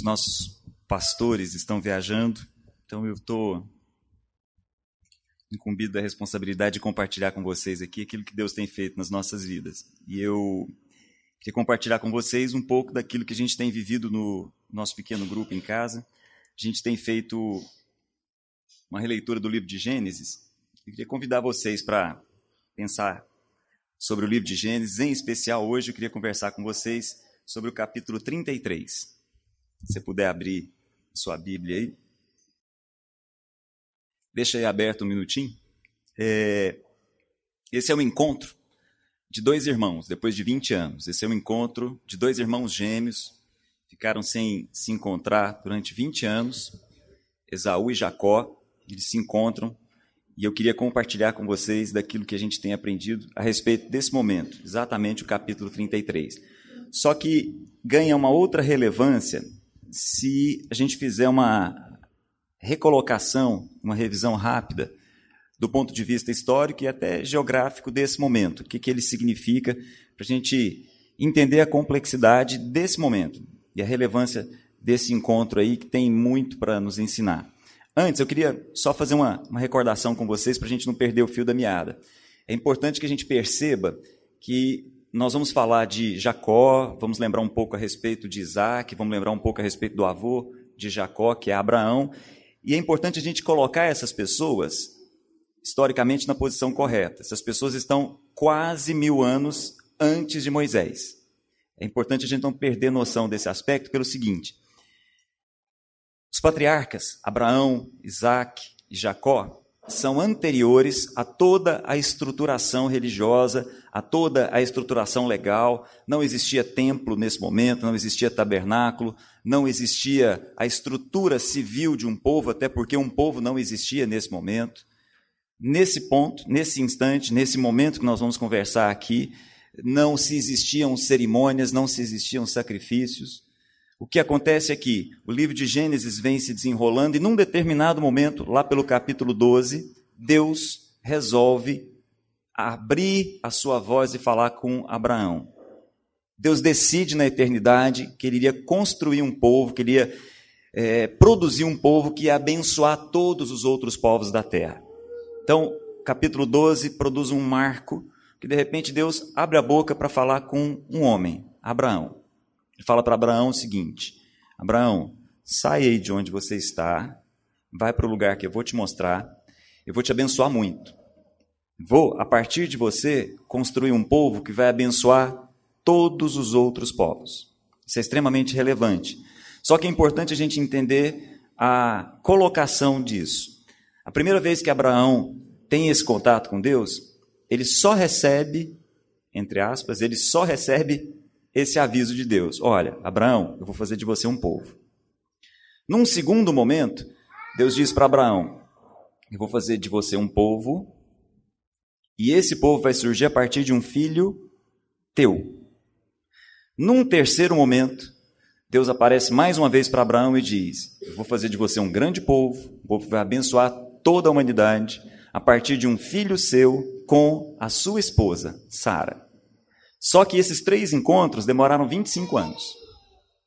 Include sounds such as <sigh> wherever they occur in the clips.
Os nossos pastores estão viajando, então eu estou incumbido da responsabilidade de compartilhar com vocês aqui aquilo que Deus tem feito nas nossas vidas. E eu queria compartilhar com vocês um pouco daquilo que a gente tem vivido no nosso pequeno grupo em casa. A gente tem feito uma releitura do livro de Gênesis. Eu queria convidar vocês para pensar sobre o livro de Gênesis. Em especial, hoje eu queria conversar com vocês sobre o capítulo 33. Você puder abrir sua Bíblia aí. Deixa aí aberto um minutinho. É, esse é o encontro de dois irmãos, depois de 20 anos. Esse é o encontro de dois irmãos gêmeos. Ficaram sem se encontrar durante 20 anos. Esaú e Jacó. Eles se encontram. E eu queria compartilhar com vocês daquilo que a gente tem aprendido a respeito desse momento, exatamente o capítulo 33. Só que ganha uma outra relevância se a gente fizer uma recolocação, uma revisão rápida do ponto de vista histórico e até geográfico desse momento. O que, que ele significa para a gente entender a complexidade desse momento e a relevância desse encontro aí que tem muito para nos ensinar. Antes, eu queria só fazer uma, uma recordação com vocês para a gente não perder o fio da meada. É importante que a gente perceba que nós vamos falar de Jacó, vamos lembrar um pouco a respeito de Isaac, vamos lembrar um pouco a respeito do avô de Jacó, que é Abraão. E é importante a gente colocar essas pessoas historicamente na posição correta. Essas pessoas estão quase mil anos antes de Moisés. É importante a gente não perder noção desse aspecto pelo seguinte: os patriarcas, Abraão, Isaac e Jacó, são anteriores a toda a estruturação religiosa, a toda a estruturação legal. Não existia templo nesse momento, não existia tabernáculo, não existia a estrutura civil de um povo, até porque um povo não existia nesse momento. Nesse ponto, nesse instante, nesse momento que nós vamos conversar aqui, não se existiam cerimônias, não se existiam sacrifícios. O que acontece é que o livro de Gênesis vem se desenrolando e num determinado momento, lá pelo capítulo 12, Deus resolve abrir a sua voz e falar com Abraão. Deus decide na eternidade que ele iria construir um povo, que ele iria é, produzir um povo que ia abençoar todos os outros povos da terra. Então, capítulo 12 produz um marco que de repente Deus abre a boca para falar com um homem, Abraão. Ele fala para Abraão o seguinte: Abraão, sai aí de onde você está, vai para o lugar que eu vou te mostrar, eu vou te abençoar muito. Vou, a partir de você, construir um povo que vai abençoar todos os outros povos. Isso é extremamente relevante. Só que é importante a gente entender a colocação disso. A primeira vez que Abraão tem esse contato com Deus, ele só recebe, entre aspas, ele só recebe esse aviso de Deus: Olha, Abraão, eu vou fazer de você um povo. Num segundo momento, Deus diz para Abraão: Eu vou fazer de você um povo, e esse povo vai surgir a partir de um filho teu. Num terceiro momento, Deus aparece mais uma vez para Abraão e diz: Eu vou fazer de você um grande povo, um povo vai abençoar toda a humanidade, a partir de um filho seu com a sua esposa, Sara. Só que esses três encontros demoraram 25 anos.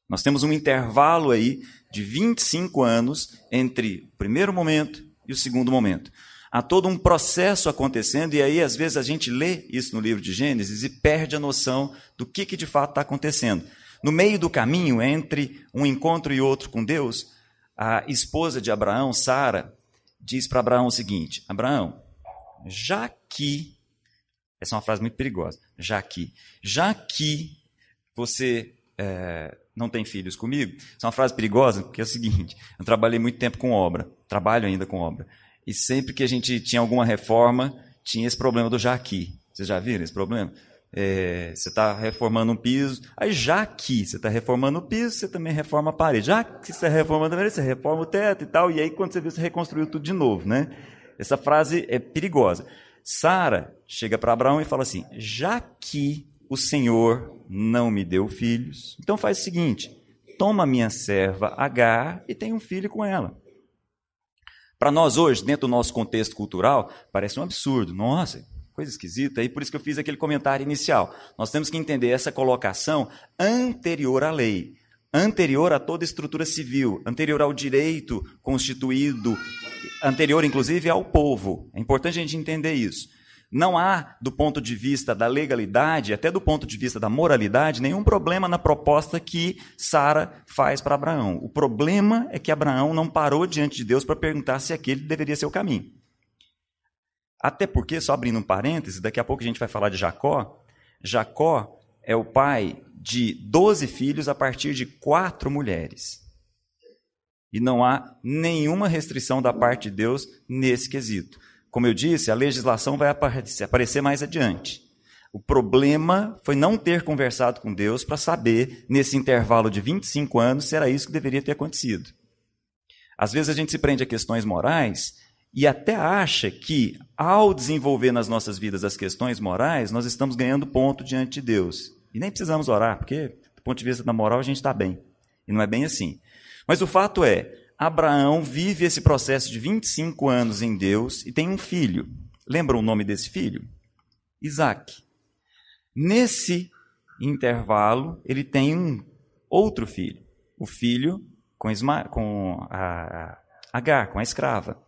Nós temos um intervalo aí de 25 anos entre o primeiro momento e o segundo momento. Há todo um processo acontecendo, e aí às vezes a gente lê isso no livro de Gênesis e perde a noção do que, que de fato está acontecendo. No meio do caminho, entre um encontro e outro com Deus, a esposa de Abraão, Sara, diz para Abraão o seguinte: Abraão, já que essa é uma frase muito perigosa. Já que, já que você é, não tem filhos comigo, essa é uma frase perigosa porque é o seguinte: eu trabalhei muito tempo com obra, trabalho ainda com obra, e sempre que a gente tinha alguma reforma, tinha esse problema do já que. Vocês já viram esse problema? É, você está reformando um piso, aí já que você está reformando o piso, você também reforma a parede. Já que você está reformando a parede, você reforma o teto e tal, e aí quando você vê, você reconstruiu tudo de novo, né? Essa frase é perigosa. Sara chega para Abraão e fala assim: já que o Senhor não me deu filhos, então faz o seguinte: toma minha serva Agar e tem um filho com ela. Para nós hoje, dentro do nosso contexto cultural, parece um absurdo. Nossa, coisa esquisita, e por isso que eu fiz aquele comentário inicial. Nós temos que entender essa colocação anterior à lei, anterior a toda estrutura civil, anterior ao direito constituído, anterior, inclusive, ao povo. É importante a gente entender isso. Não há, do ponto de vista da legalidade, até do ponto de vista da moralidade, nenhum problema na proposta que Sara faz para Abraão. O problema é que Abraão não parou diante de Deus para perguntar se aquele deveria ser o caminho. Até porque, só abrindo um parêntese, daqui a pouco a gente vai falar de Jacó. Jacó é o pai de 12 filhos a partir de quatro mulheres. E não há nenhuma restrição da parte de Deus nesse quesito. Como eu disse, a legislação vai aparecer mais adiante. O problema foi não ter conversado com Deus para saber, nesse intervalo de 25 anos, se era isso que deveria ter acontecido. Às vezes a gente se prende a questões morais e até acha que, ao desenvolver nas nossas vidas as questões morais, nós estamos ganhando ponto diante de Deus. E nem precisamos orar, porque, do ponto de vista da moral, a gente está bem. E não é bem assim. Mas o fato é, Abraão vive esse processo de 25 anos em Deus e tem um filho. Lembra o nome desse filho? Isaac. Nesse intervalo, ele tem um outro filho, o filho com, Isma com a Agar, com a escrava.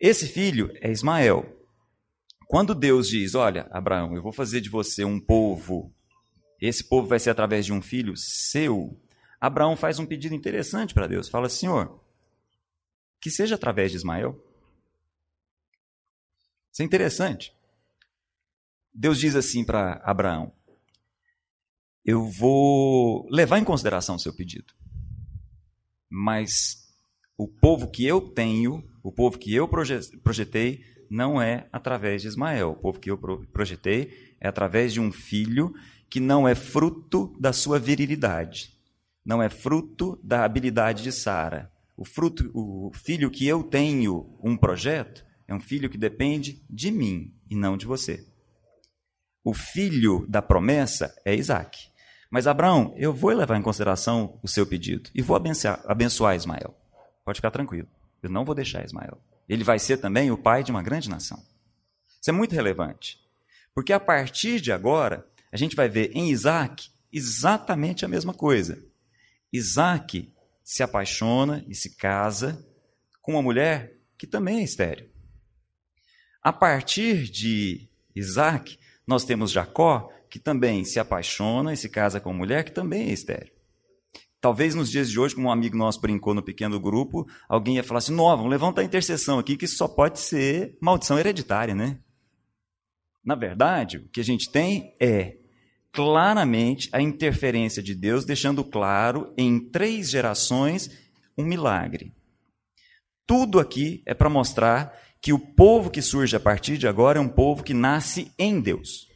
Esse filho é Ismael. Quando Deus diz: Olha, Abraão, eu vou fazer de você um povo, esse povo vai ser através de um filho seu, Abraão faz um pedido interessante para Deus. Fala, Senhor, que seja através de Ismael. Isso é interessante. Deus diz assim para Abraão: Eu vou levar em consideração o seu pedido, mas o povo que eu tenho, o povo que eu projetei, não é através de Ismael. O povo que eu projetei é através de um filho que não é fruto da sua virilidade não é fruto da habilidade de Sara. O fruto, o filho que eu tenho um projeto é um filho que depende de mim e não de você. O filho da promessa é Isaac. Mas Abraão, eu vou levar em consideração o seu pedido e vou abençoar, abençoar Ismael. Pode ficar tranquilo. Eu não vou deixar Ismael. Ele vai ser também o pai de uma grande nação. Isso é muito relevante. Porque a partir de agora, a gente vai ver em Isaac exatamente a mesma coisa. Isaac se apaixona e se casa com uma mulher que também é estéreo. A partir de Isaac, nós temos Jacó, que também se apaixona e se casa com uma mulher que também é estéreo. Talvez nos dias de hoje, como um amigo nosso brincou no pequeno grupo, alguém ia falar assim: não, vamos levantar a intercessão aqui, que isso só pode ser maldição hereditária, né? Na verdade, o que a gente tem é claramente a interferência de Deus, deixando claro em três gerações um milagre. Tudo aqui é para mostrar que o povo que surge a partir de agora é um povo que nasce em Deus.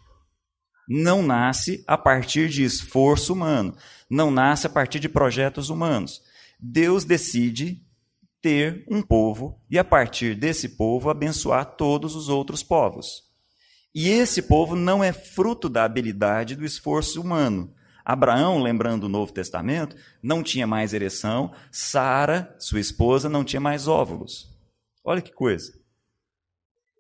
Não nasce a partir de esforço humano, não nasce a partir de projetos humanos. Deus decide ter um povo e, a partir desse povo, abençoar todos os outros povos. E esse povo não é fruto da habilidade do esforço humano. Abraão, lembrando o Novo Testamento, não tinha mais ereção, Sara, sua esposa, não tinha mais óvulos. Olha que coisa.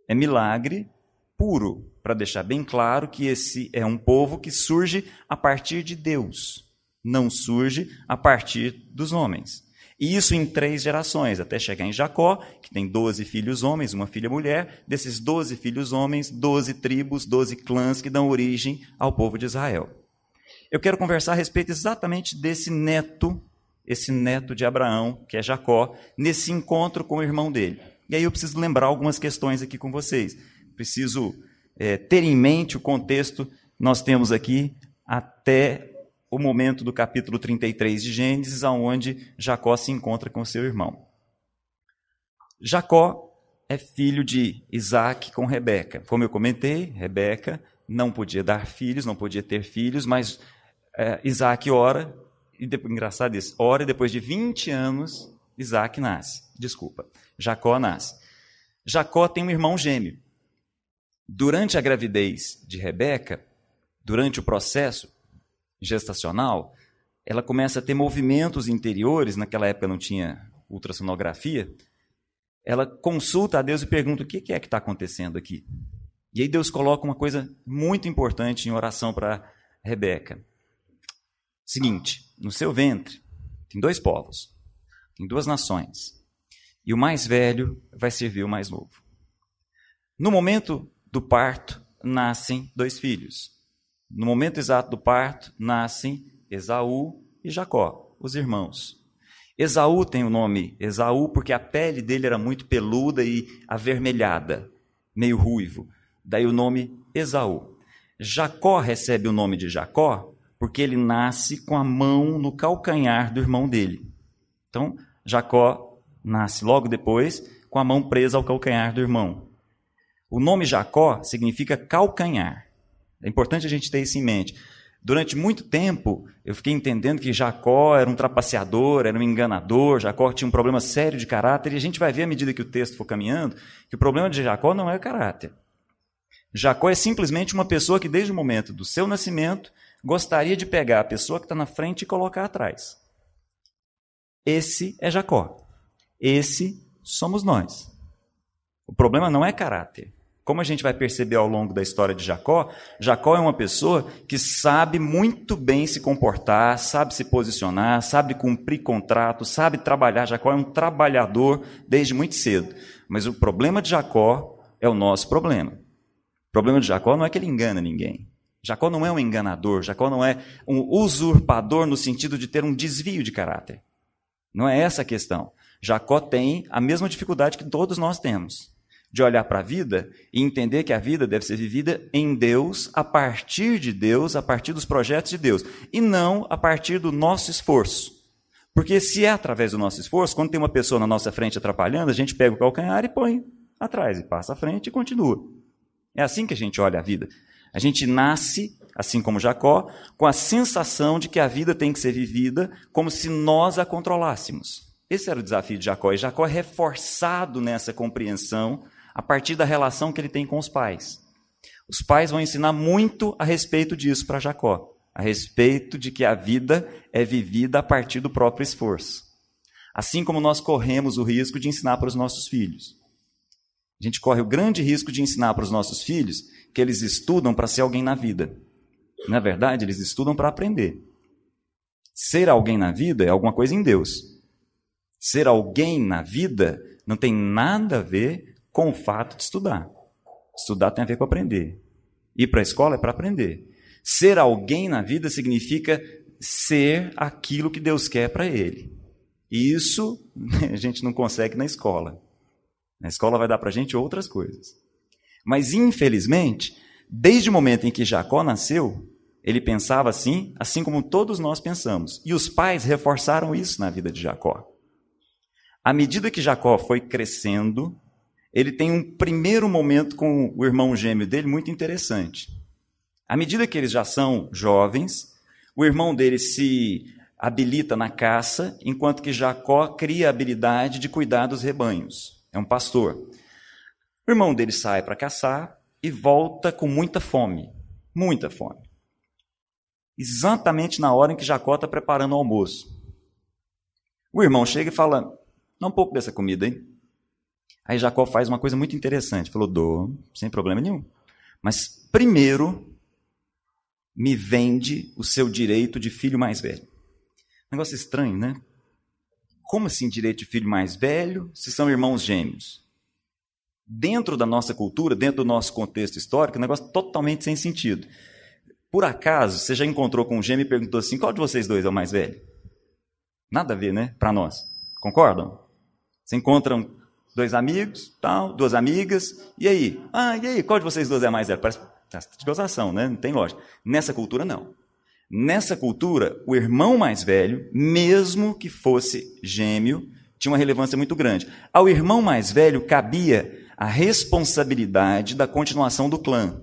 É milagre puro, para deixar bem claro que esse é um povo que surge a partir de Deus, não surge a partir dos homens. E isso em três gerações, até chegar em Jacó, que tem doze filhos homens, uma filha mulher. Desses doze filhos homens, doze tribos, doze clãs que dão origem ao povo de Israel. Eu quero conversar a respeito exatamente desse neto, esse neto de Abraão, que é Jacó, nesse encontro com o irmão dele. E aí eu preciso lembrar algumas questões aqui com vocês. Preciso é, ter em mente o contexto. Nós temos aqui até o momento do capítulo 33 de Gênesis, onde Jacó se encontra com seu irmão. Jacó é filho de Isaac com Rebeca. Como eu comentei, Rebeca não podia dar filhos, não podia ter filhos, mas é, Isaac ora, e depois, engraçado isso, ora e depois de 20 anos, Isaac nasce. Desculpa, Jacó nasce. Jacó tem um irmão gêmeo. Durante a gravidez de Rebeca, durante o processo, gestacional, ela começa a ter movimentos interiores, naquela época não tinha ultrassonografia, ela consulta a Deus e pergunta: o que é que está acontecendo aqui? E aí Deus coloca uma coisa muito importante em oração para Rebeca. Seguinte, no seu ventre tem dois povos, tem duas nações. E o mais velho vai servir o mais novo. No momento do parto, nascem dois filhos. No momento exato do parto, nascem Esaú e Jacó, os irmãos. Esaú tem o nome Esaú porque a pele dele era muito peluda e avermelhada, meio ruivo. Daí o nome Esaú. Jacó recebe o nome de Jacó porque ele nasce com a mão no calcanhar do irmão dele. Então, Jacó nasce logo depois com a mão presa ao calcanhar do irmão. O nome Jacó significa calcanhar. É importante a gente ter isso em mente. Durante muito tempo, eu fiquei entendendo que Jacó era um trapaceador, era um enganador, Jacó tinha um problema sério de caráter, e a gente vai ver à medida que o texto for caminhando que o problema de Jacó não é o caráter. Jacó é simplesmente uma pessoa que, desde o momento do seu nascimento, gostaria de pegar a pessoa que está na frente e colocar atrás. Esse é Jacó. Esse somos nós. O problema não é caráter. Como a gente vai perceber ao longo da história de Jacó, Jacó é uma pessoa que sabe muito bem se comportar, sabe se posicionar, sabe cumprir contrato, sabe trabalhar. Jacó é um trabalhador desde muito cedo. Mas o problema de Jacó é o nosso problema. O problema de Jacó não é que ele engana ninguém. Jacó não é um enganador, Jacó não é um usurpador no sentido de ter um desvio de caráter. Não é essa a questão. Jacó tem a mesma dificuldade que todos nós temos de olhar para a vida e entender que a vida deve ser vivida em Deus, a partir de Deus, a partir dos projetos de Deus, e não a partir do nosso esforço. Porque se é através do nosso esforço, quando tem uma pessoa na nossa frente atrapalhando, a gente pega o calcanhar e põe atrás, e passa à frente e continua. É assim que a gente olha a vida. A gente nasce, assim como Jacó, com a sensação de que a vida tem que ser vivida como se nós a controlássemos. Esse era o desafio de Jacó, e Jacó é reforçado nessa compreensão a partir da relação que ele tem com os pais. Os pais vão ensinar muito a respeito disso para Jacó, a respeito de que a vida é vivida a partir do próprio esforço. Assim como nós corremos o risco de ensinar para os nossos filhos. A gente corre o grande risco de ensinar para os nossos filhos que eles estudam para ser alguém na vida. Na verdade, eles estudam para aprender. Ser alguém na vida é alguma coisa em Deus. Ser alguém na vida não tem nada a ver com o fato de estudar. Estudar tem a ver com aprender. Ir para a escola é para aprender. Ser alguém na vida significa ser aquilo que Deus quer para ele. E isso <laughs> a gente não consegue na escola. Na escola vai dar para a gente outras coisas. Mas, infelizmente, desde o momento em que Jacó nasceu, ele pensava assim, assim como todos nós pensamos. E os pais reforçaram isso na vida de Jacó. À medida que Jacó foi crescendo, ele tem um primeiro momento com o irmão gêmeo dele muito interessante. À medida que eles já são jovens, o irmão dele se habilita na caça, enquanto que Jacó cria a habilidade de cuidar dos rebanhos. É um pastor. O irmão dele sai para caçar e volta com muita fome. Muita fome. Exatamente na hora em que Jacó está preparando o almoço. O irmão chega e fala: Dá um pouco dessa comida, hein? Aí Jacó faz uma coisa muito interessante. Falou: Dou, sem problema nenhum. Mas primeiro, me vende o seu direito de filho mais velho. Negócio estranho, né? Como assim direito de filho mais velho se são irmãos gêmeos? dentro da nossa cultura, dentro do nosso contexto histórico, um negócio totalmente sem sentido. Por acaso, você já encontrou com um gêmeo e perguntou assim: qual de vocês dois é o mais velho? Nada a ver, né? Para nós. Concordam? Você encontram dois amigos, tal, duas amigas, e aí? Ah, e aí? Qual de vocês dois é mais velho? Parece de gozação, né? Não tem lógica. Nessa cultura, não. Nessa cultura, o irmão mais velho, mesmo que fosse gêmeo, tinha uma relevância muito grande. Ao irmão mais velho cabia a responsabilidade da continuação do clã.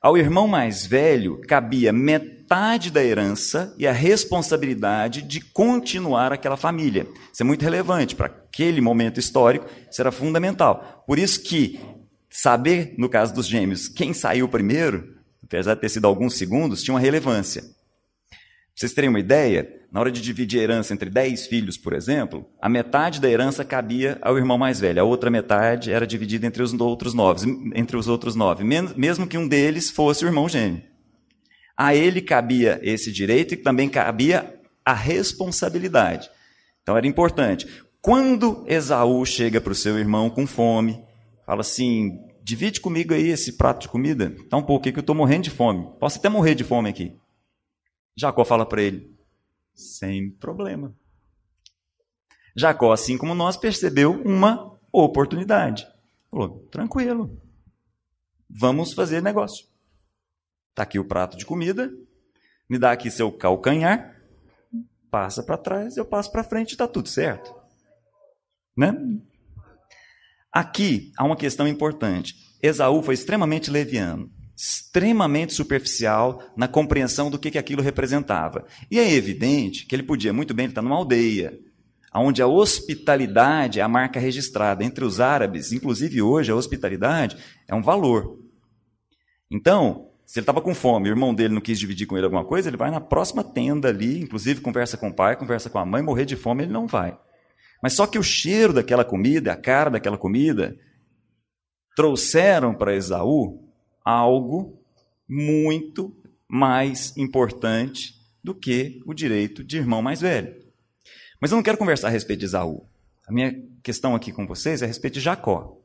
Ao irmão mais velho cabia metade da herança e a responsabilidade de continuar aquela família. Isso é muito relevante para aquele momento histórico, era fundamental. Por isso que saber, no caso dos gêmeos, quem saiu primeiro, apesar de ter sido alguns segundos, tinha uma relevância. vocês terem uma ideia, na hora de dividir a herança entre 10 filhos, por exemplo, a metade da herança cabia ao irmão mais velho, a outra metade era dividida entre os outros nove, entre os outros nove, mesmo que um deles fosse o irmão gêmeo. A ele cabia esse direito e também cabia a responsabilidade. Então era importante. Quando Esaú chega para o seu irmão com fome, fala assim: divide comigo aí esse prato de comida, tá um pouquinho que eu estou morrendo de fome. Posso até morrer de fome aqui. Jacó fala para ele: sem problema. Jacó, assim como nós, percebeu uma oportunidade. Falou: tranquilo, vamos fazer negócio. Está aqui o prato de comida, me dá aqui seu calcanhar, passa para trás, eu passo para frente, está tudo certo. Né? Aqui há uma questão importante. Esaú foi extremamente leviano extremamente superficial na compreensão do que, que aquilo representava. E é evidente que ele podia muito bem estar numa aldeia, onde a hospitalidade é a marca registrada entre os árabes, inclusive hoje a hospitalidade é um valor. Então, se ele estava com fome, o irmão dele não quis dividir com ele alguma coisa, ele vai na próxima tenda ali, inclusive conversa com o pai, conversa com a mãe, morrer de fome ele não vai. Mas só que o cheiro daquela comida, a cara daquela comida, trouxeram para Esaú algo muito mais importante do que o direito de irmão mais velho. Mas eu não quero conversar a respeito de Esaú. A minha questão aqui com vocês é a respeito de Jacó.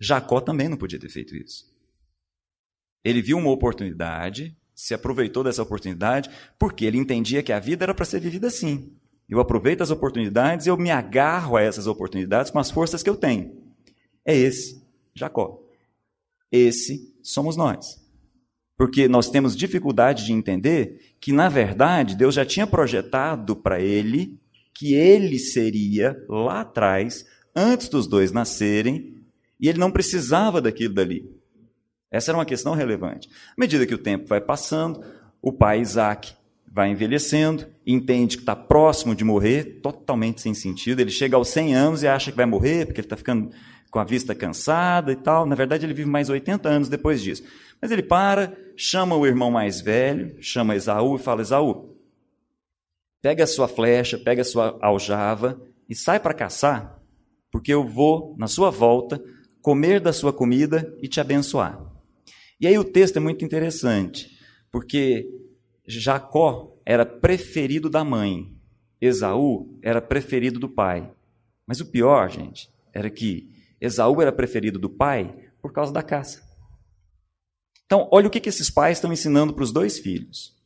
Jacó também não podia ter feito isso. Ele viu uma oportunidade, se aproveitou dessa oportunidade, porque ele entendia que a vida era para ser vivida assim. Eu aproveito as oportunidades e eu me agarro a essas oportunidades com as forças que eu tenho. É esse, Jacó. Esse somos nós. Porque nós temos dificuldade de entender que, na verdade, Deus já tinha projetado para ele que ele seria lá atrás, antes dos dois nascerem, e ele não precisava daquilo dali. Essa era uma questão relevante. À medida que o tempo vai passando, o pai Isaac vai envelhecendo, entende que está próximo de morrer, totalmente sem sentido. Ele chega aos 100 anos e acha que vai morrer, porque ele está ficando com a vista cansada e tal. Na verdade, ele vive mais 80 anos depois disso. Mas ele para, chama o irmão mais velho, chama Esaú e fala: Esaú, pega a sua flecha, pega a sua aljava e sai para caçar, porque eu vou, na sua volta, comer da sua comida e te abençoar. E aí o texto é muito interessante, porque Jacó era preferido da mãe, Esaú era preferido do pai. Mas o pior, gente, era que Esaú era preferido do pai por causa da caça. Então, olha o que, que esses pais estão ensinando para os dois filhos.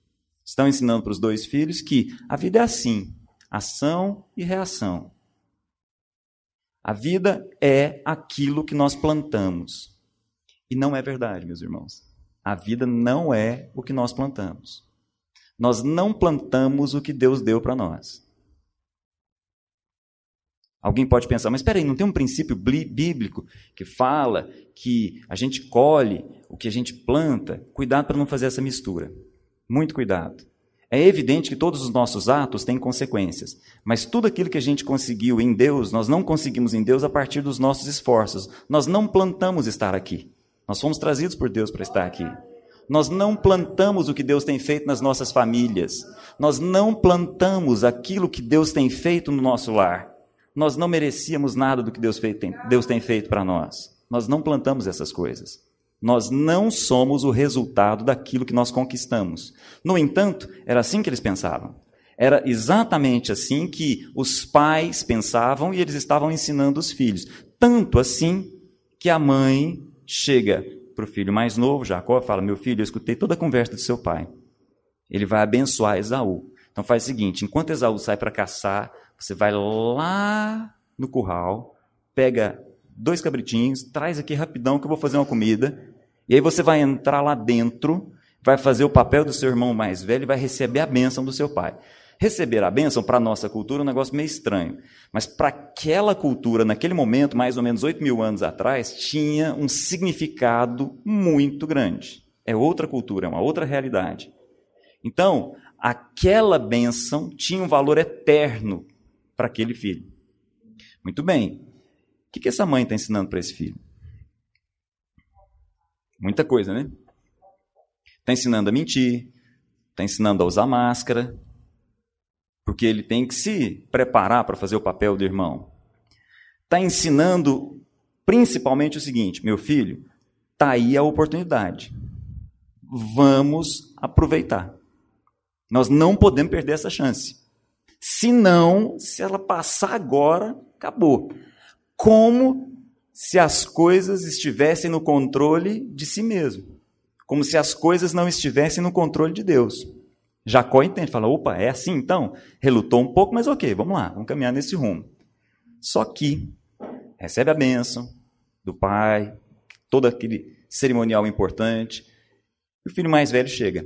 Estão ensinando para os dois filhos que a vida é assim: ação e reação. A vida é aquilo que nós plantamos. E não é verdade, meus irmãos. A vida não é o que nós plantamos. Nós não plantamos o que Deus deu para nós. Alguém pode pensar, mas espera aí, não tem um princípio bíblico que fala que a gente colhe o que a gente planta? Cuidado para não fazer essa mistura. Muito cuidado. É evidente que todos os nossos atos têm consequências, mas tudo aquilo que a gente conseguiu em Deus, nós não conseguimos em Deus a partir dos nossos esforços. Nós não plantamos estar aqui. Nós fomos trazidos por Deus para estar aqui. Nós não plantamos o que Deus tem feito nas nossas famílias. Nós não plantamos aquilo que Deus tem feito no nosso lar nós não merecíamos nada do que Deus, tem, Deus tem feito para nós. Nós não plantamos essas coisas. Nós não somos o resultado daquilo que nós conquistamos. No entanto, era assim que eles pensavam. Era exatamente assim que os pais pensavam e eles estavam ensinando os filhos. Tanto assim que a mãe chega para o filho mais novo, Jacó, fala: Meu filho, eu escutei toda a conversa do seu pai. Ele vai abençoar Esaú. Então faz o seguinte: enquanto Esaú sai para caçar, você vai lá no curral, pega dois cabritinhos, traz aqui rapidão que eu vou fazer uma comida. E aí você vai entrar lá dentro, vai fazer o papel do seu irmão mais velho e vai receber a bênção do seu pai. Receber a bênção, para a nossa cultura, é um negócio meio estranho. Mas para aquela cultura, naquele momento, mais ou menos 8 mil anos atrás, tinha um significado muito grande. É outra cultura, é uma outra realidade. Então, aquela bênção tinha um valor eterno para aquele filho. Muito bem. O que, que essa mãe está ensinando para esse filho? Muita coisa, né? Está ensinando a mentir, está ensinando a usar máscara, porque ele tem que se preparar para fazer o papel do irmão. Está ensinando principalmente o seguinte: meu filho, está aí a oportunidade. Vamos aproveitar. Nós não podemos perder essa chance. Se não, se ela passar agora, acabou. Como se as coisas estivessem no controle de si mesmo. Como se as coisas não estivessem no controle de Deus. Jacó entende, fala: opa, é assim então? Relutou um pouco, mas ok, vamos lá, vamos caminhar nesse rumo. Só que recebe a bênção do pai, todo aquele cerimonial importante, e o filho mais velho chega.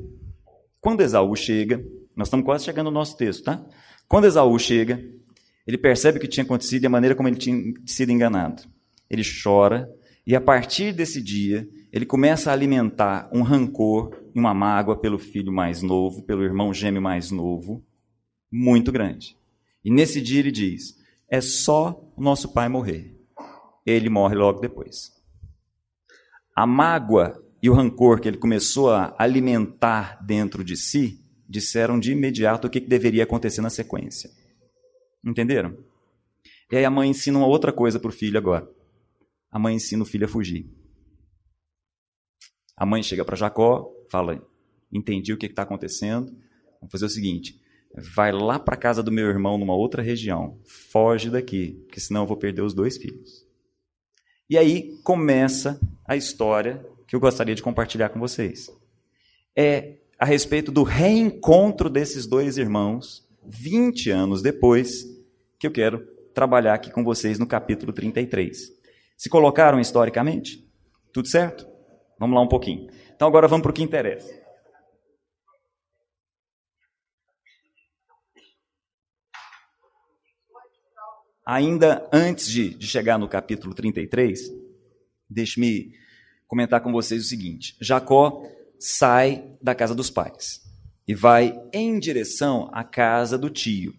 Quando Esaú chega, nós estamos quase chegando no nosso texto, tá? Quando Esaú chega, ele percebe o que tinha acontecido e a maneira como ele tinha sido enganado. Ele chora, e a partir desse dia, ele começa a alimentar um rancor e uma mágoa pelo filho mais novo, pelo irmão gêmeo mais novo, muito grande. E nesse dia ele diz: é só o nosso pai morrer. Ele morre logo depois. A mágoa e o rancor que ele começou a alimentar dentro de si disseram de imediato o que deveria acontecer na sequência. Entenderam? E aí a mãe ensina uma outra coisa para o filho agora. A mãe ensina o filho a fugir. A mãe chega para Jacó, fala: Entendi o que está acontecendo. Vamos fazer o seguinte: vai lá para a casa do meu irmão numa outra região. Foge daqui, porque senão eu vou perder os dois filhos. E aí começa a história que eu gostaria de compartilhar com vocês. É a respeito do reencontro desses dois irmãos, 20 anos depois, que eu quero trabalhar aqui com vocês no capítulo 33. Se colocaram historicamente? Tudo certo? Vamos lá um pouquinho. Então agora vamos para o que interessa. Ainda antes de, de chegar no capítulo 33, deixe-me comentar com vocês o seguinte: Jacó sai da casa dos pais e vai em direção à casa do tio.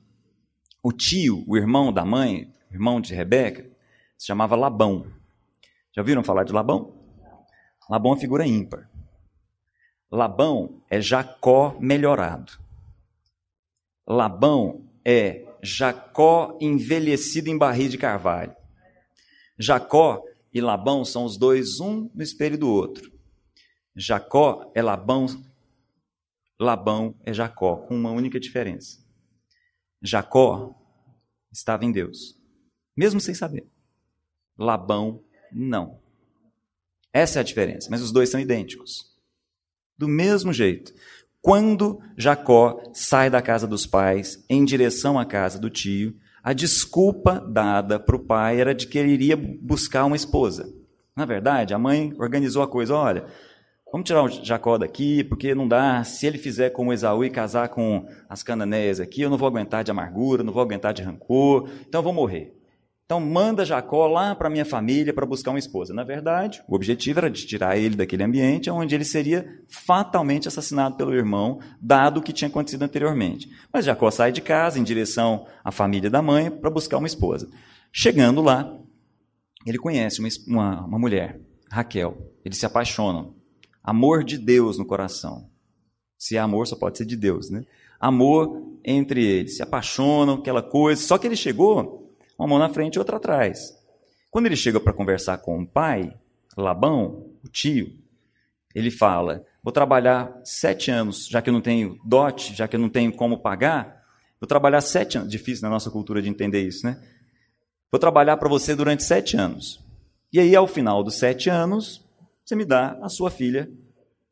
O tio, o irmão da mãe, irmão de Rebeca, se chamava Labão. Já ouviram falar de Labão? Labão é figura ímpar. Labão é Jacó melhorado. Labão é Jacó envelhecido em barril de carvalho. Jacó e Labão são os dois, um no espelho do outro. Jacó é Labão, Labão é Jacó, com uma única diferença. Jacó estava em Deus, mesmo sem saber. Labão não. Essa é a diferença, mas os dois são idênticos. Do mesmo jeito, quando Jacó sai da casa dos pais em direção à casa do tio, a desculpa dada para o pai era de que ele iria buscar uma esposa. Na verdade, a mãe organizou a coisa: olha, vamos tirar o Jacó daqui, porque não dá. Se ele fizer como Esaú e casar com as cananeias aqui, eu não vou aguentar de amargura, não vou aguentar de rancor, então eu vou morrer. Então manda Jacó lá para minha família para buscar uma esposa. Na verdade, o objetivo era de tirar ele daquele ambiente onde ele seria fatalmente assassinado pelo irmão, dado o que tinha acontecido anteriormente. Mas Jacó sai de casa em direção à família da mãe para buscar uma esposa. Chegando lá, ele conhece uma, uma, uma mulher, Raquel. Eles se apaixonam. Amor de Deus no coração. Se é amor, só pode ser de Deus, né? Amor entre eles, se apaixonam, aquela coisa. Só que ele chegou uma mão na frente e outra atrás. Quando ele chega para conversar com o pai, Labão, o tio, ele fala: Vou trabalhar sete anos, já que eu não tenho dote, já que eu não tenho como pagar, vou trabalhar sete anos. Difícil na nossa cultura de entender isso, né? Vou trabalhar para você durante sete anos. E aí, ao final dos sete anos, você me dá a sua filha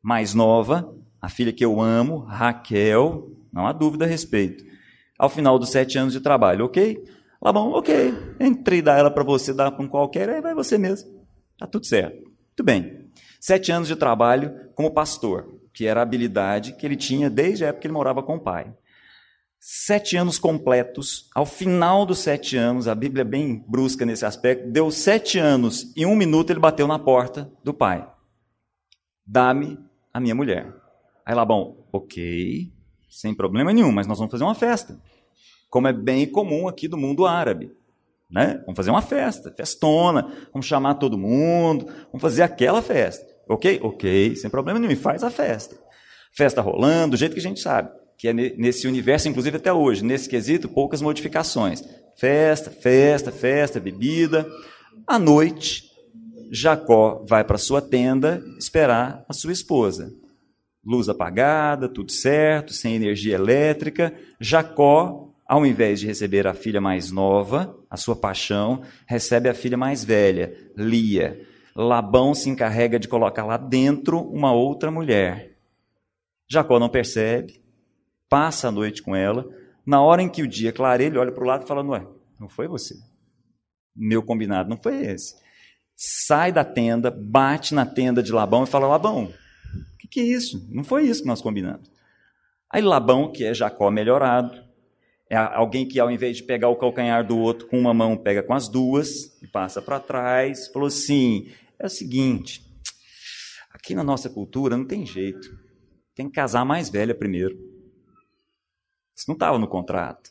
mais nova, a filha que eu amo, Raquel, não há dúvida a respeito. Ao final dos sete anos de trabalho, ok? Bom, ok, entrei dar ela para você, dar para qualquer, aí vai você mesmo. Tá tudo certo. Muito bem. Sete anos de trabalho como pastor, que era a habilidade que ele tinha desde a época que ele morava com o pai. Sete anos completos. Ao final dos sete anos, a Bíblia é bem brusca nesse aspecto, deu sete anos e um minuto ele bateu na porta do pai. Dá-me a minha mulher. Aí bom, ok, sem problema nenhum, mas nós vamos fazer uma festa como é bem comum aqui do mundo árabe. Né? Vamos fazer uma festa, festona, vamos chamar todo mundo, vamos fazer aquela festa. Ok? Ok, sem problema nenhum, e faz a festa. Festa rolando, do jeito que a gente sabe. Que é nesse universo, inclusive até hoje, nesse quesito, poucas modificações. Festa, festa, festa, bebida. À noite, Jacó vai para sua tenda esperar a sua esposa. Luz apagada, tudo certo, sem energia elétrica. Jacó, ao invés de receber a filha mais nova, a sua paixão, recebe a filha mais velha, Lia. Labão se encarrega de colocar lá dentro uma outra mulher. Jacó não percebe, passa a noite com ela. Na hora em que o dia clareia, ele olha para o lado e fala: Ué, não foi você. Meu combinado não foi esse sai da tenda, bate na tenda de Labão e fala: Labão, o que, que é isso? Não foi isso que nós combinamos. Aí Labão, que é Jacó melhorado, é alguém que ao invés de pegar o calcanhar do outro com uma mão, pega com as duas e passa para trás, falou assim: é o seguinte, aqui na nossa cultura não tem jeito, tem que casar mais velha primeiro. Isso não estava no contrato.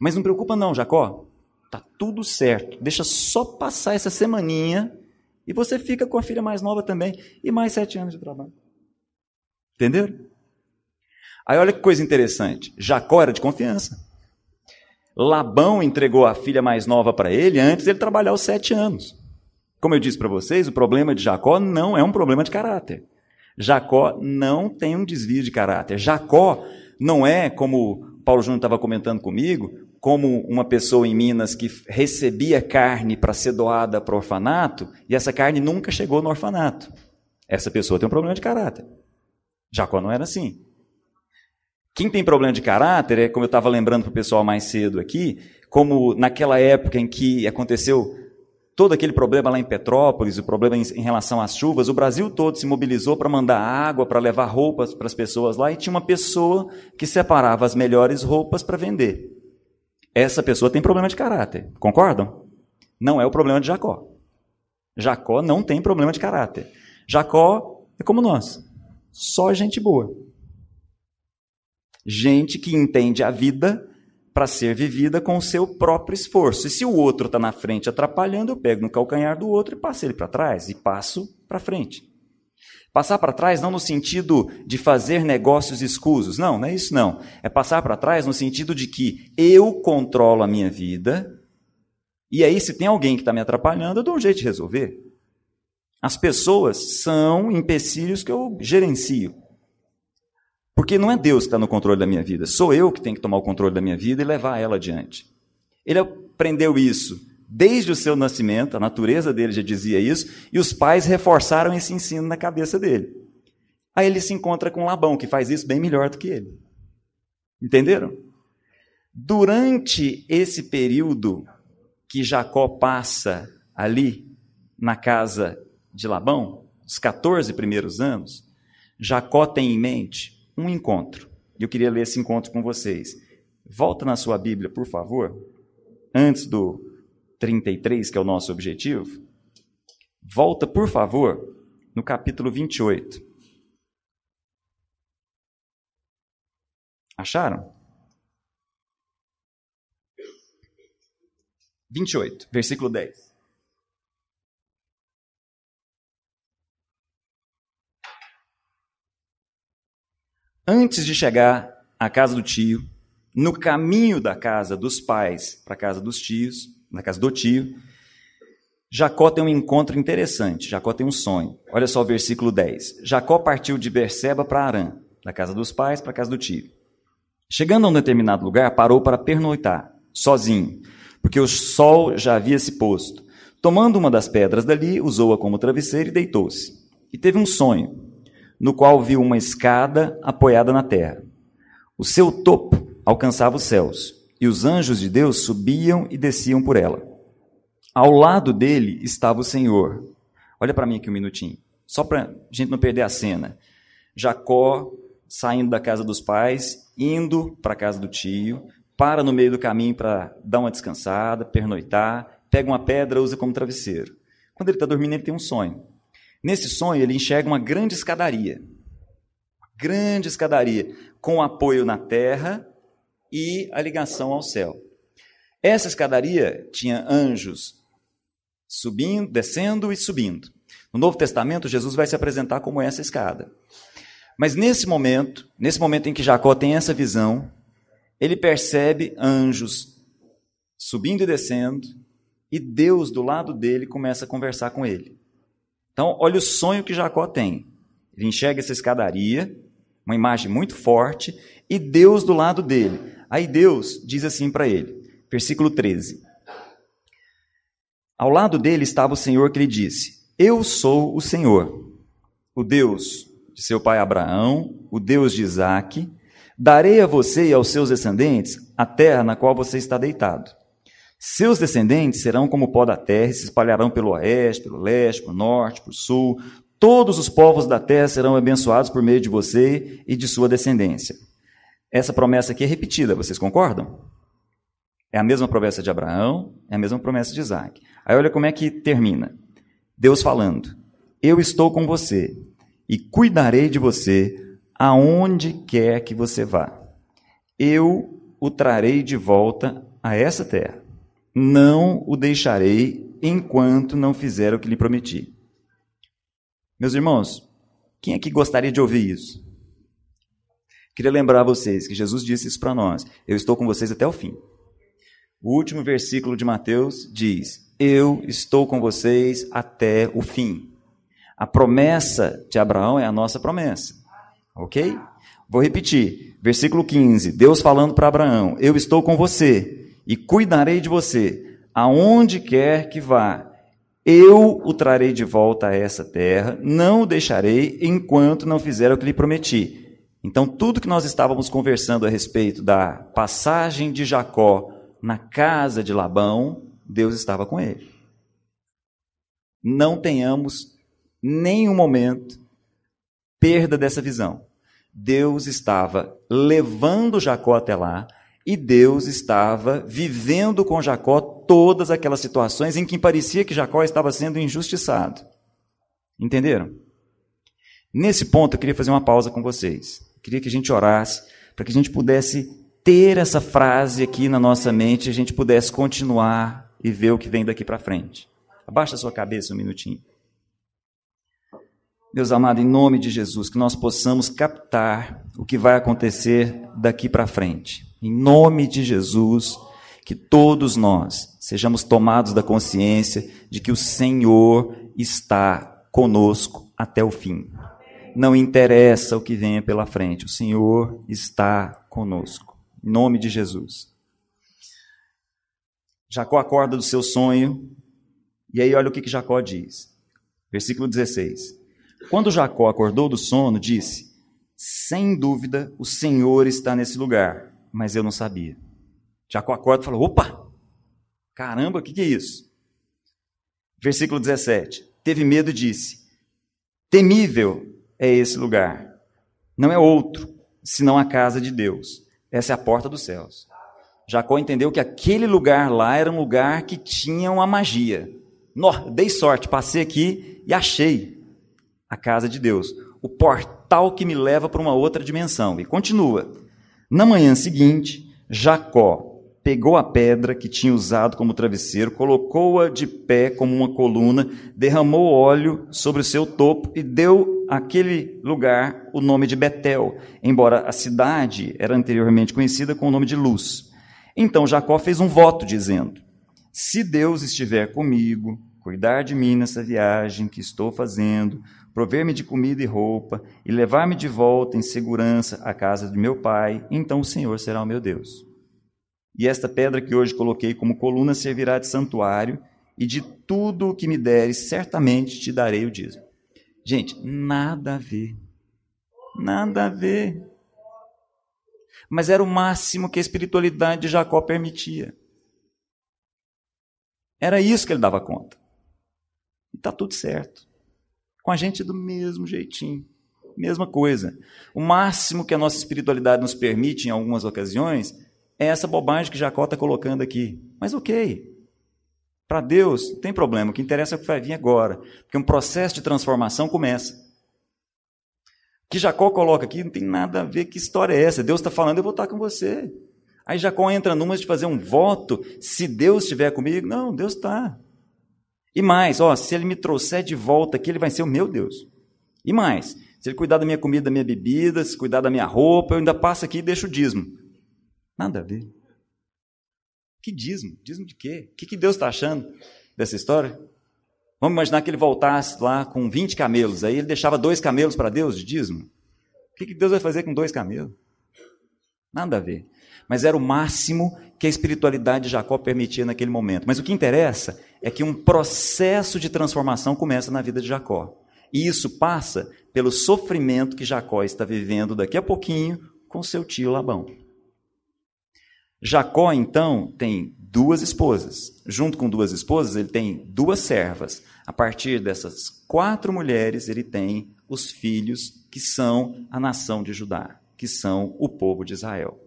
Mas não preocupa não, Jacó. Tá tudo certo. Deixa só passar essa semaninha e você fica com a filha mais nova também e mais sete anos de trabalho. Entenderam? Aí olha que coisa interessante. Jacó era de confiança. Labão entregou a filha mais nova para ele antes dele trabalhar os sete anos. Como eu disse para vocês, o problema de Jacó não é um problema de caráter. Jacó não tem um desvio de caráter. Jacó não é, como Paulo Júnior estava comentando comigo, como uma pessoa em Minas que recebia carne para ser doada para o orfanato e essa carne nunca chegou no orfanato. Essa pessoa tem um problema de caráter. Jacó não era assim. Quem tem problema de caráter é, como eu estava lembrando para o pessoal mais cedo aqui, como naquela época em que aconteceu todo aquele problema lá em Petrópolis, o problema em, em relação às chuvas, o Brasil todo se mobilizou para mandar água, para levar roupas para as pessoas lá, e tinha uma pessoa que separava as melhores roupas para vender. Essa pessoa tem problema de caráter, concordam? Não é o problema de Jacó. Jacó não tem problema de caráter. Jacó é como nós, só gente boa. Gente que entende a vida para ser vivida com o seu próprio esforço. E se o outro está na frente atrapalhando, eu pego no calcanhar do outro e passo ele para trás e passo para frente. Passar para trás não no sentido de fazer negócios escusos, não, não é isso não. É passar para trás no sentido de que eu controlo a minha vida e aí se tem alguém que está me atrapalhando, eu dou um jeito de resolver. As pessoas são empecilhos que eu gerencio. Porque não é Deus que está no controle da minha vida, sou eu que tenho que tomar o controle da minha vida e levar ela adiante. Ele aprendeu isso desde o seu nascimento, a natureza dele já dizia isso, e os pais reforçaram esse ensino na cabeça dele. Aí ele se encontra com Labão, que faz isso bem melhor do que ele. Entenderam? Durante esse período que Jacó passa ali na casa de Labão, os 14 primeiros anos, Jacó tem em mente um encontro. E eu queria ler esse encontro com vocês. Volta na sua Bíblia, por favor, antes do 33, que é o nosso objetivo. Volta, por favor, no capítulo 28. Acharam? 28, versículo 10. Antes de chegar à casa do tio, no caminho da casa dos pais para a casa dos tios, na casa do tio, Jacó tem um encontro interessante. Jacó tem um sonho. Olha só o versículo 10. Jacó partiu de Berseba para Arã, da casa dos pais para a casa do tio. Chegando a um determinado lugar, parou para pernoitar, sozinho, porque o sol já havia se posto. Tomando uma das pedras dali, usou-a como travesseiro e deitou-se. E teve um sonho no qual viu uma escada apoiada na terra. O seu topo alcançava os céus, e os anjos de Deus subiam e desciam por ela. Ao lado dele estava o Senhor. Olha para mim aqui um minutinho, só para a gente não perder a cena. Jacó saindo da casa dos pais, indo para a casa do tio, para no meio do caminho para dar uma descansada, pernoitar, pega uma pedra, usa como travesseiro. Quando ele está dormindo, ele tem um sonho. Nesse sonho, ele enxerga uma grande escadaria. Uma grande escadaria, com apoio na terra e a ligação ao céu. Essa escadaria tinha anjos subindo, descendo e subindo. No Novo Testamento, Jesus vai se apresentar como essa escada. Mas nesse momento, nesse momento em que Jacó tem essa visão, ele percebe anjos subindo e descendo, e Deus do lado dele começa a conversar com ele. Então, olha o sonho que Jacó tem. Ele enxerga essa escadaria, uma imagem muito forte, e Deus do lado dele. Aí Deus diz assim para ele, versículo 13: Ao lado dele estava o Senhor que lhe disse: Eu sou o Senhor, o Deus de seu pai Abraão, o Deus de Isaque. Darei a você e aos seus descendentes a terra na qual você está deitado. Seus descendentes serão como o pó da terra e se espalharão pelo oeste, pelo leste, pelo norte, pelo sul. Todos os povos da terra serão abençoados por meio de você e de sua descendência. Essa promessa aqui é repetida, vocês concordam? É a mesma promessa de Abraão, é a mesma promessa de Isaac. Aí olha como é que termina. Deus falando: Eu estou com você e cuidarei de você aonde quer que você vá. Eu o trarei de volta a essa terra. Não o deixarei enquanto não fizer o que lhe prometi. Meus irmãos, quem aqui gostaria de ouvir isso? Queria lembrar vocês que Jesus disse isso para nós: Eu estou com vocês até o fim. O último versículo de Mateus diz: Eu estou com vocês até o fim. A promessa de Abraão é a nossa promessa. Ok? Vou repetir. Versículo 15. Deus falando para Abraão: Eu estou com você e cuidarei de você, aonde quer que vá. Eu o trarei de volta a essa terra, não o deixarei enquanto não fizer o que lhe prometi. Então, tudo que nós estávamos conversando a respeito da passagem de Jacó na casa de Labão, Deus estava com ele. Não tenhamos nenhum momento perda dessa visão. Deus estava levando Jacó até lá e Deus estava vivendo com Jacó todas aquelas situações em que parecia que Jacó estava sendo injustiçado. Entenderam? Nesse ponto eu queria fazer uma pausa com vocês. Eu queria que a gente orasse para que a gente pudesse ter essa frase aqui na nossa mente, a gente pudesse continuar e ver o que vem daqui para frente. Abaixa a sua cabeça um minutinho. Deus amado, em nome de Jesus, que nós possamos captar o que vai acontecer daqui para frente. Em nome de Jesus, que todos nós sejamos tomados da consciência de que o Senhor está conosco até o fim. Não interessa o que venha pela frente, o Senhor está conosco. Em nome de Jesus. Jacó acorda do seu sonho, e aí olha o que, que Jacó diz. Versículo 16. Quando Jacó acordou do sono, disse: Sem dúvida, o Senhor está nesse lugar, mas eu não sabia. Jacó acorda e falou: Opa! Caramba, o que, que é isso? Versículo 17: Teve medo e disse: Temível é esse lugar, não é outro, senão a casa de Deus. Essa é a porta dos céus. Jacó entendeu que aquele lugar lá era um lugar que tinha uma magia. Nó, dei sorte, passei aqui e achei a casa de Deus, o portal que me leva para uma outra dimensão. E continua. Na manhã seguinte, Jacó pegou a pedra que tinha usado como travesseiro, colocou-a de pé como uma coluna, derramou óleo sobre o seu topo e deu àquele lugar o nome de Betel, embora a cidade era anteriormente conhecida com o nome de Luz. Então Jacó fez um voto dizendo: Se Deus estiver comigo, cuidar de mim nessa viagem que estou fazendo, prover-me de comida e roupa, e levar-me de volta em segurança à casa de meu pai, então o Senhor será o meu Deus. E esta pedra que hoje coloquei como coluna servirá de santuário, e de tudo o que me deres, certamente te darei o dízimo. Gente, nada a ver. Nada a ver. Mas era o máximo que a espiritualidade de Jacó permitia. Era isso que ele dava conta. E está tudo certo. Com a gente do mesmo jeitinho. Mesma coisa. O máximo que a nossa espiritualidade nos permite em algumas ocasiões é essa bobagem que Jacó está colocando aqui. Mas ok. Para Deus, não tem problema. O que interessa é o que vai vir agora. Porque um processo de transformação começa. O que Jacó coloca aqui não tem nada a ver. Que história é essa? Deus está falando, eu vou estar com você. Aí Jacó entra numa de fazer um voto. Se Deus estiver comigo, não, Deus está. E mais, ó, se ele me trouxer de volta aqui, ele vai ser o meu Deus. E mais, Se ele cuidar da minha comida, da minha bebida, se cuidar da minha roupa, eu ainda passo aqui e deixo o dízimo. Nada a ver. Que dízimo? Dízimo de quê? O que, Deus está achando dessa história? Vamos imaginar que ele voltasse lá com 20 camelos, aí ele deixava dois camelos para Deus de dízimo. O que Deus vai fazer com dois camelos? Nada a ver. Mas era o máximo que a espiritualidade de Jacó permitia naquele momento. Mas o que interessa é que um processo de transformação começa na vida de Jacó. E isso passa pelo sofrimento que Jacó está vivendo daqui a pouquinho com seu tio Labão. Jacó, então, tem duas esposas. Junto com duas esposas, ele tem duas servas. A partir dessas quatro mulheres, ele tem os filhos que são a nação de Judá, que são o povo de Israel.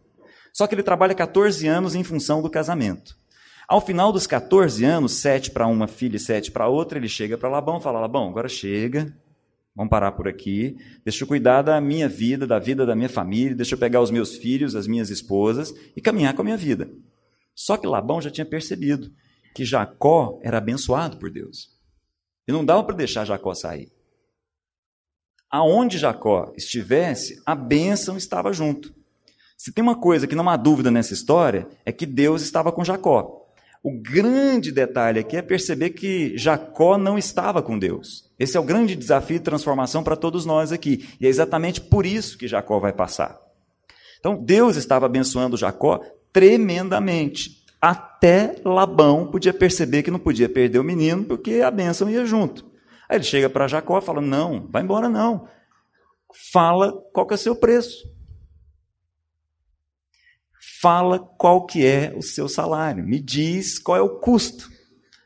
Só que ele trabalha 14 anos em função do casamento. Ao final dos 14 anos, sete para uma filha e sete para outra, ele chega para Labão e fala: Labão, agora chega, vamos parar por aqui, deixa eu cuidar da minha vida, da vida da minha família, deixa eu pegar os meus filhos, as minhas esposas e caminhar com a minha vida. Só que Labão já tinha percebido que Jacó era abençoado por Deus. E não dava para deixar Jacó sair. Aonde Jacó estivesse, a bênção estava junto. Se tem uma coisa que não há dúvida nessa história, é que Deus estava com Jacó. O grande detalhe aqui é perceber que Jacó não estava com Deus. Esse é o grande desafio de transformação para todos nós aqui. E é exatamente por isso que Jacó vai passar. Então, Deus estava abençoando Jacó tremendamente. Até Labão podia perceber que não podia perder o menino, porque a bênção ia junto. Aí ele chega para Jacó e fala: Não, vai embora não. Fala qual que é o seu preço fala qual que é o seu salário, me diz qual é o custo,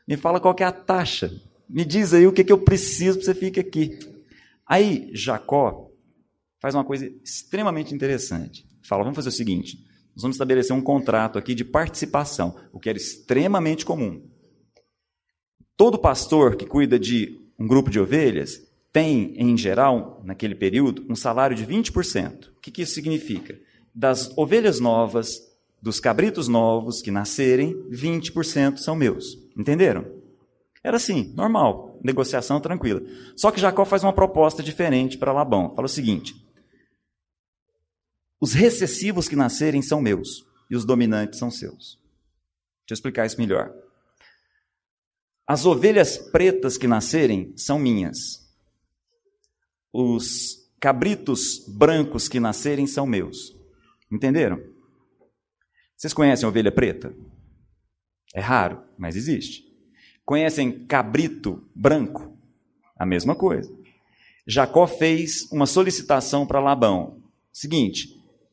me fala qual que é a taxa, me diz aí o que, que eu preciso para você ficar aqui. Aí Jacó faz uma coisa extremamente interessante. Fala, vamos fazer o seguinte, nós vamos estabelecer um contrato aqui de participação, o que era extremamente comum. Todo pastor que cuida de um grupo de ovelhas tem, em geral, naquele período, um salário de 20%. O que, que isso significa? Das ovelhas novas, dos cabritos novos que nascerem, 20% são meus. Entenderam? Era assim, normal, negociação tranquila. Só que Jacó faz uma proposta diferente para Labão. Fala o seguinte: os recessivos que nascerem são meus e os dominantes são seus. Deixa eu explicar isso melhor. As ovelhas pretas que nascerem são minhas. Os cabritos brancos que nascerem são meus. Entenderam? Vocês conhecem ovelha preta? É raro, mas existe. Conhecem cabrito branco? A mesma coisa. Jacó fez uma solicitação para Labão. Seguinte,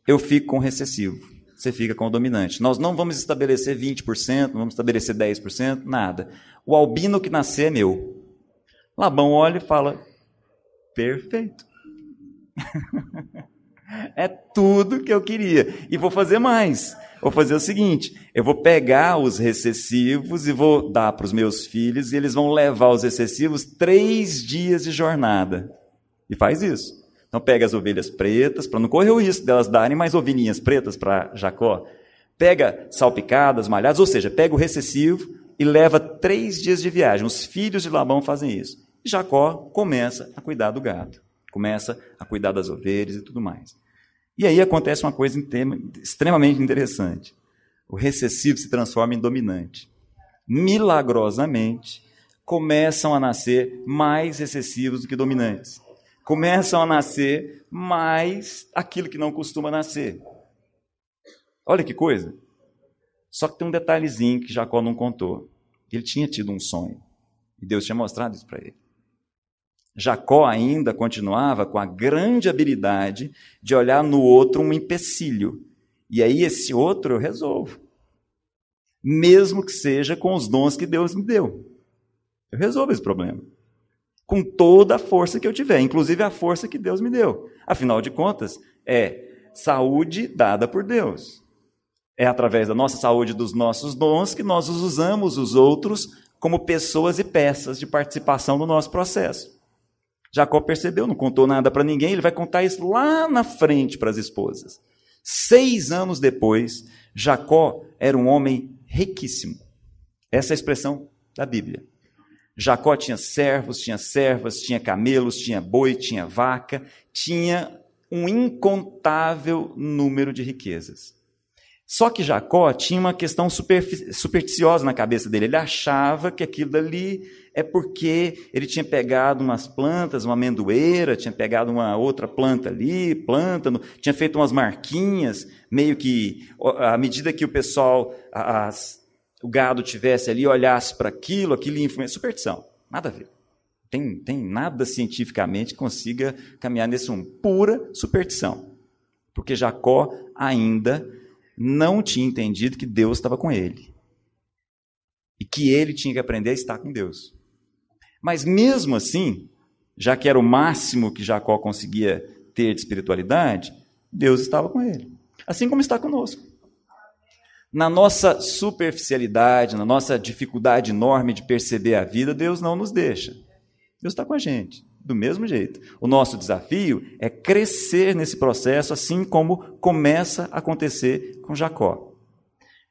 eu fico com o recessivo, você fica com o dominante. Nós não vamos estabelecer 20%, não vamos estabelecer 10%, nada. O albino que nascer é meu. Labão olha e fala: perfeito. <laughs> É tudo que eu queria. E vou fazer mais. Vou fazer o seguinte: eu vou pegar os recessivos e vou dar para os meus filhos, e eles vão levar os recessivos três dias de jornada. E faz isso. Então pega as ovelhas pretas, para não correr o risco delas darem mais ovelhinhas pretas para Jacó. Pega salpicadas, malhadas, ou seja, pega o recessivo e leva três dias de viagem. Os filhos de Labão fazem isso. E Jacó começa a cuidar do gado, começa a cuidar das ovelhas e tudo mais. E aí acontece uma coisa extremamente interessante. O recessivo se transforma em dominante. Milagrosamente, começam a nascer mais recessivos do que dominantes. Começam a nascer mais aquilo que não costuma nascer. Olha que coisa. Só que tem um detalhezinho que Jacó não contou. Ele tinha tido um sonho. E Deus tinha mostrado isso para ele. Jacó ainda continuava com a grande habilidade de olhar no outro um empecilho. E aí, esse outro eu resolvo. Mesmo que seja com os dons que Deus me deu. Eu resolvo esse problema. Com toda a força que eu tiver, inclusive a força que Deus me deu. Afinal de contas, é saúde dada por Deus. É através da nossa saúde, dos nossos dons, que nós usamos os outros como pessoas e peças de participação no nosso processo. Jacó percebeu, não contou nada para ninguém, ele vai contar isso lá na frente para as esposas. Seis anos depois, Jacó era um homem riquíssimo. Essa é a expressão da Bíblia. Jacó tinha servos, tinha servas, tinha camelos, tinha boi, tinha vaca, tinha um incontável número de riquezas. Só que Jacó tinha uma questão supersticiosa na cabeça dele. Ele achava que aquilo ali é porque ele tinha pegado umas plantas, uma amendoeira, tinha pegado uma outra planta ali, plântano, tinha feito umas marquinhas, meio que à medida que o pessoal, as, o gado tivesse ali, olhasse para aquilo, aquilo ia influenciar. Superstição, nada a ver. Tem, tem nada cientificamente que consiga caminhar nesse um. Pura superstição. Porque Jacó ainda não tinha entendido que Deus estava com ele. E que ele tinha que aprender a estar com Deus. Mas mesmo assim, já que era o máximo que Jacó conseguia ter de espiritualidade, Deus estava com ele. Assim como está conosco. Na nossa superficialidade, na nossa dificuldade enorme de perceber a vida, Deus não nos deixa. Deus está com a gente, do mesmo jeito. O nosso desafio é crescer nesse processo, assim como começa a acontecer com Jacó.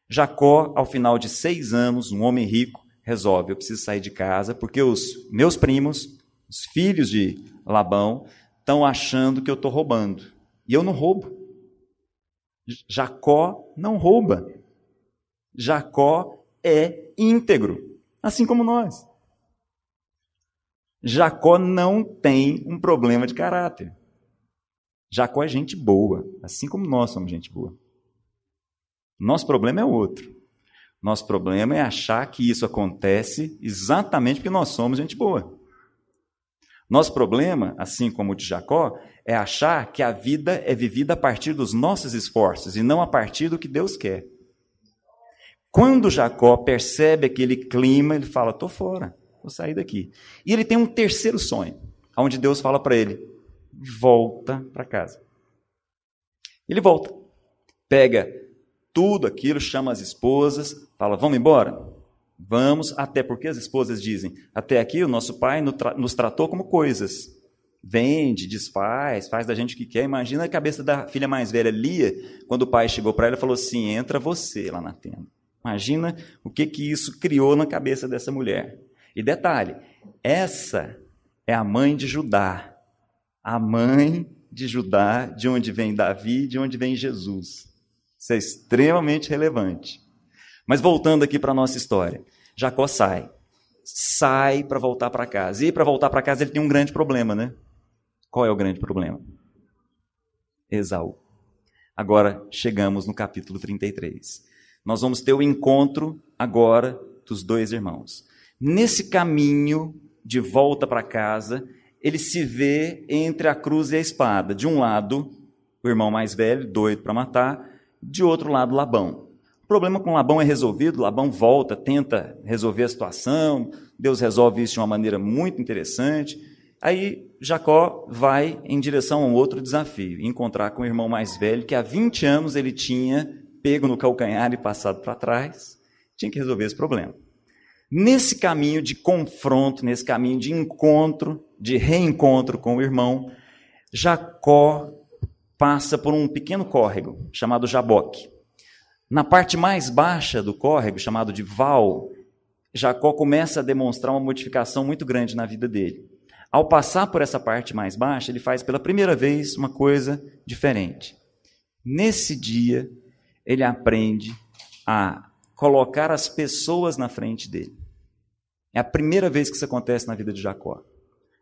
Jacó, ao final de seis anos, um homem rico, resolve: eu preciso sair de casa, porque os meus primos, os filhos de Labão, estão achando que eu estou roubando. E eu não roubo. Jacó não rouba. Jacó é íntegro, assim como nós. Jacó não tem um problema de caráter. Jacó é gente boa, assim como nós somos gente boa. Nosso problema é outro. Nosso problema é achar que isso acontece exatamente porque nós somos gente boa. Nosso problema, assim como o de Jacó, é achar que a vida é vivida a partir dos nossos esforços e não a partir do que Deus quer. Quando Jacó percebe aquele clima, ele fala: estou fora, vou sair daqui. E ele tem um terceiro sonho, onde Deus fala para ele: volta para casa. Ele volta, pega tudo aquilo, chama as esposas, fala: vamos embora? Vamos, até porque as esposas dizem: até aqui o nosso pai nos tratou como coisas. Vende, desfaz, faz da gente o que quer. Imagina a cabeça da filha mais velha, Lia, quando o pai chegou para ela e falou assim: entra você lá na tenda. Imagina o que, que isso criou na cabeça dessa mulher. E detalhe: essa é a mãe de Judá. A mãe de Judá, de onde vem Davi, de onde vem Jesus. Isso é extremamente relevante. Mas voltando aqui para a nossa história. Jacó sai. Sai para voltar para casa. E para voltar para casa ele tem um grande problema, né? Qual é o grande problema? Esaú. Agora chegamos no capítulo 33. Nós vamos ter o encontro agora dos dois irmãos. Nesse caminho de volta para casa, ele se vê entre a cruz e a espada. De um lado, o irmão mais velho, doido para matar, de outro lado, Labão. O problema com Labão é resolvido, Labão volta, tenta resolver a situação, Deus resolve isso de uma maneira muito interessante. Aí Jacó vai em direção a um outro desafio, encontrar com o irmão mais velho, que há 20 anos ele tinha pego no calcanhar e passado para trás, tinha que resolver esse problema. Nesse caminho de confronto, nesse caminho de encontro, de reencontro com o irmão, Jacó passa por um pequeno córrego chamado Jaboque. Na parte mais baixa do córrego, chamado de Val, Jacó começa a demonstrar uma modificação muito grande na vida dele. Ao passar por essa parte mais baixa, ele faz pela primeira vez uma coisa diferente. Nesse dia, ele aprende a colocar as pessoas na frente dele. É a primeira vez que isso acontece na vida de Jacó.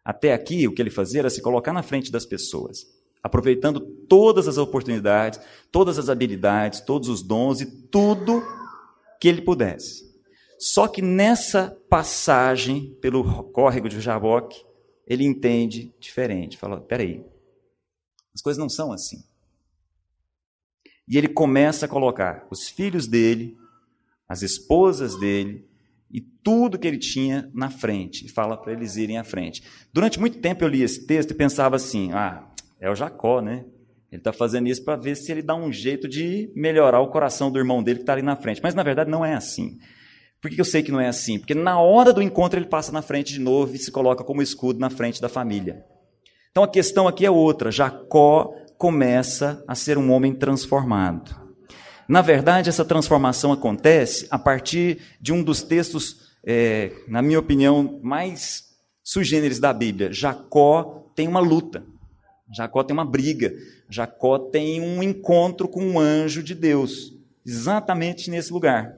Até aqui, o que ele fazia era se colocar na frente das pessoas aproveitando todas as oportunidades, todas as habilidades, todos os dons e tudo que ele pudesse. Só que nessa passagem pelo córrego de Jaboque, ele entende diferente. Fala: peraí, as coisas não são assim. E ele começa a colocar os filhos dele, as esposas dele e tudo que ele tinha na frente. E fala para eles irem à frente. Durante muito tempo eu li esse texto e pensava assim: ah, é o Jacó, né? Ele está fazendo isso para ver se ele dá um jeito de melhorar o coração do irmão dele que está ali na frente. Mas na verdade não é assim. Por que eu sei que não é assim? Porque na hora do encontro ele passa na frente de novo e se coloca como escudo na frente da família. Então a questão aqui é outra. Jacó começa a ser um homem transformado. Na verdade, essa transformação acontece a partir de um dos textos é, na minha opinião, mais sui generis da Bíblia. Jacó tem uma luta, Jacó tem uma briga, Jacó tem um encontro com um anjo de Deus, exatamente nesse lugar.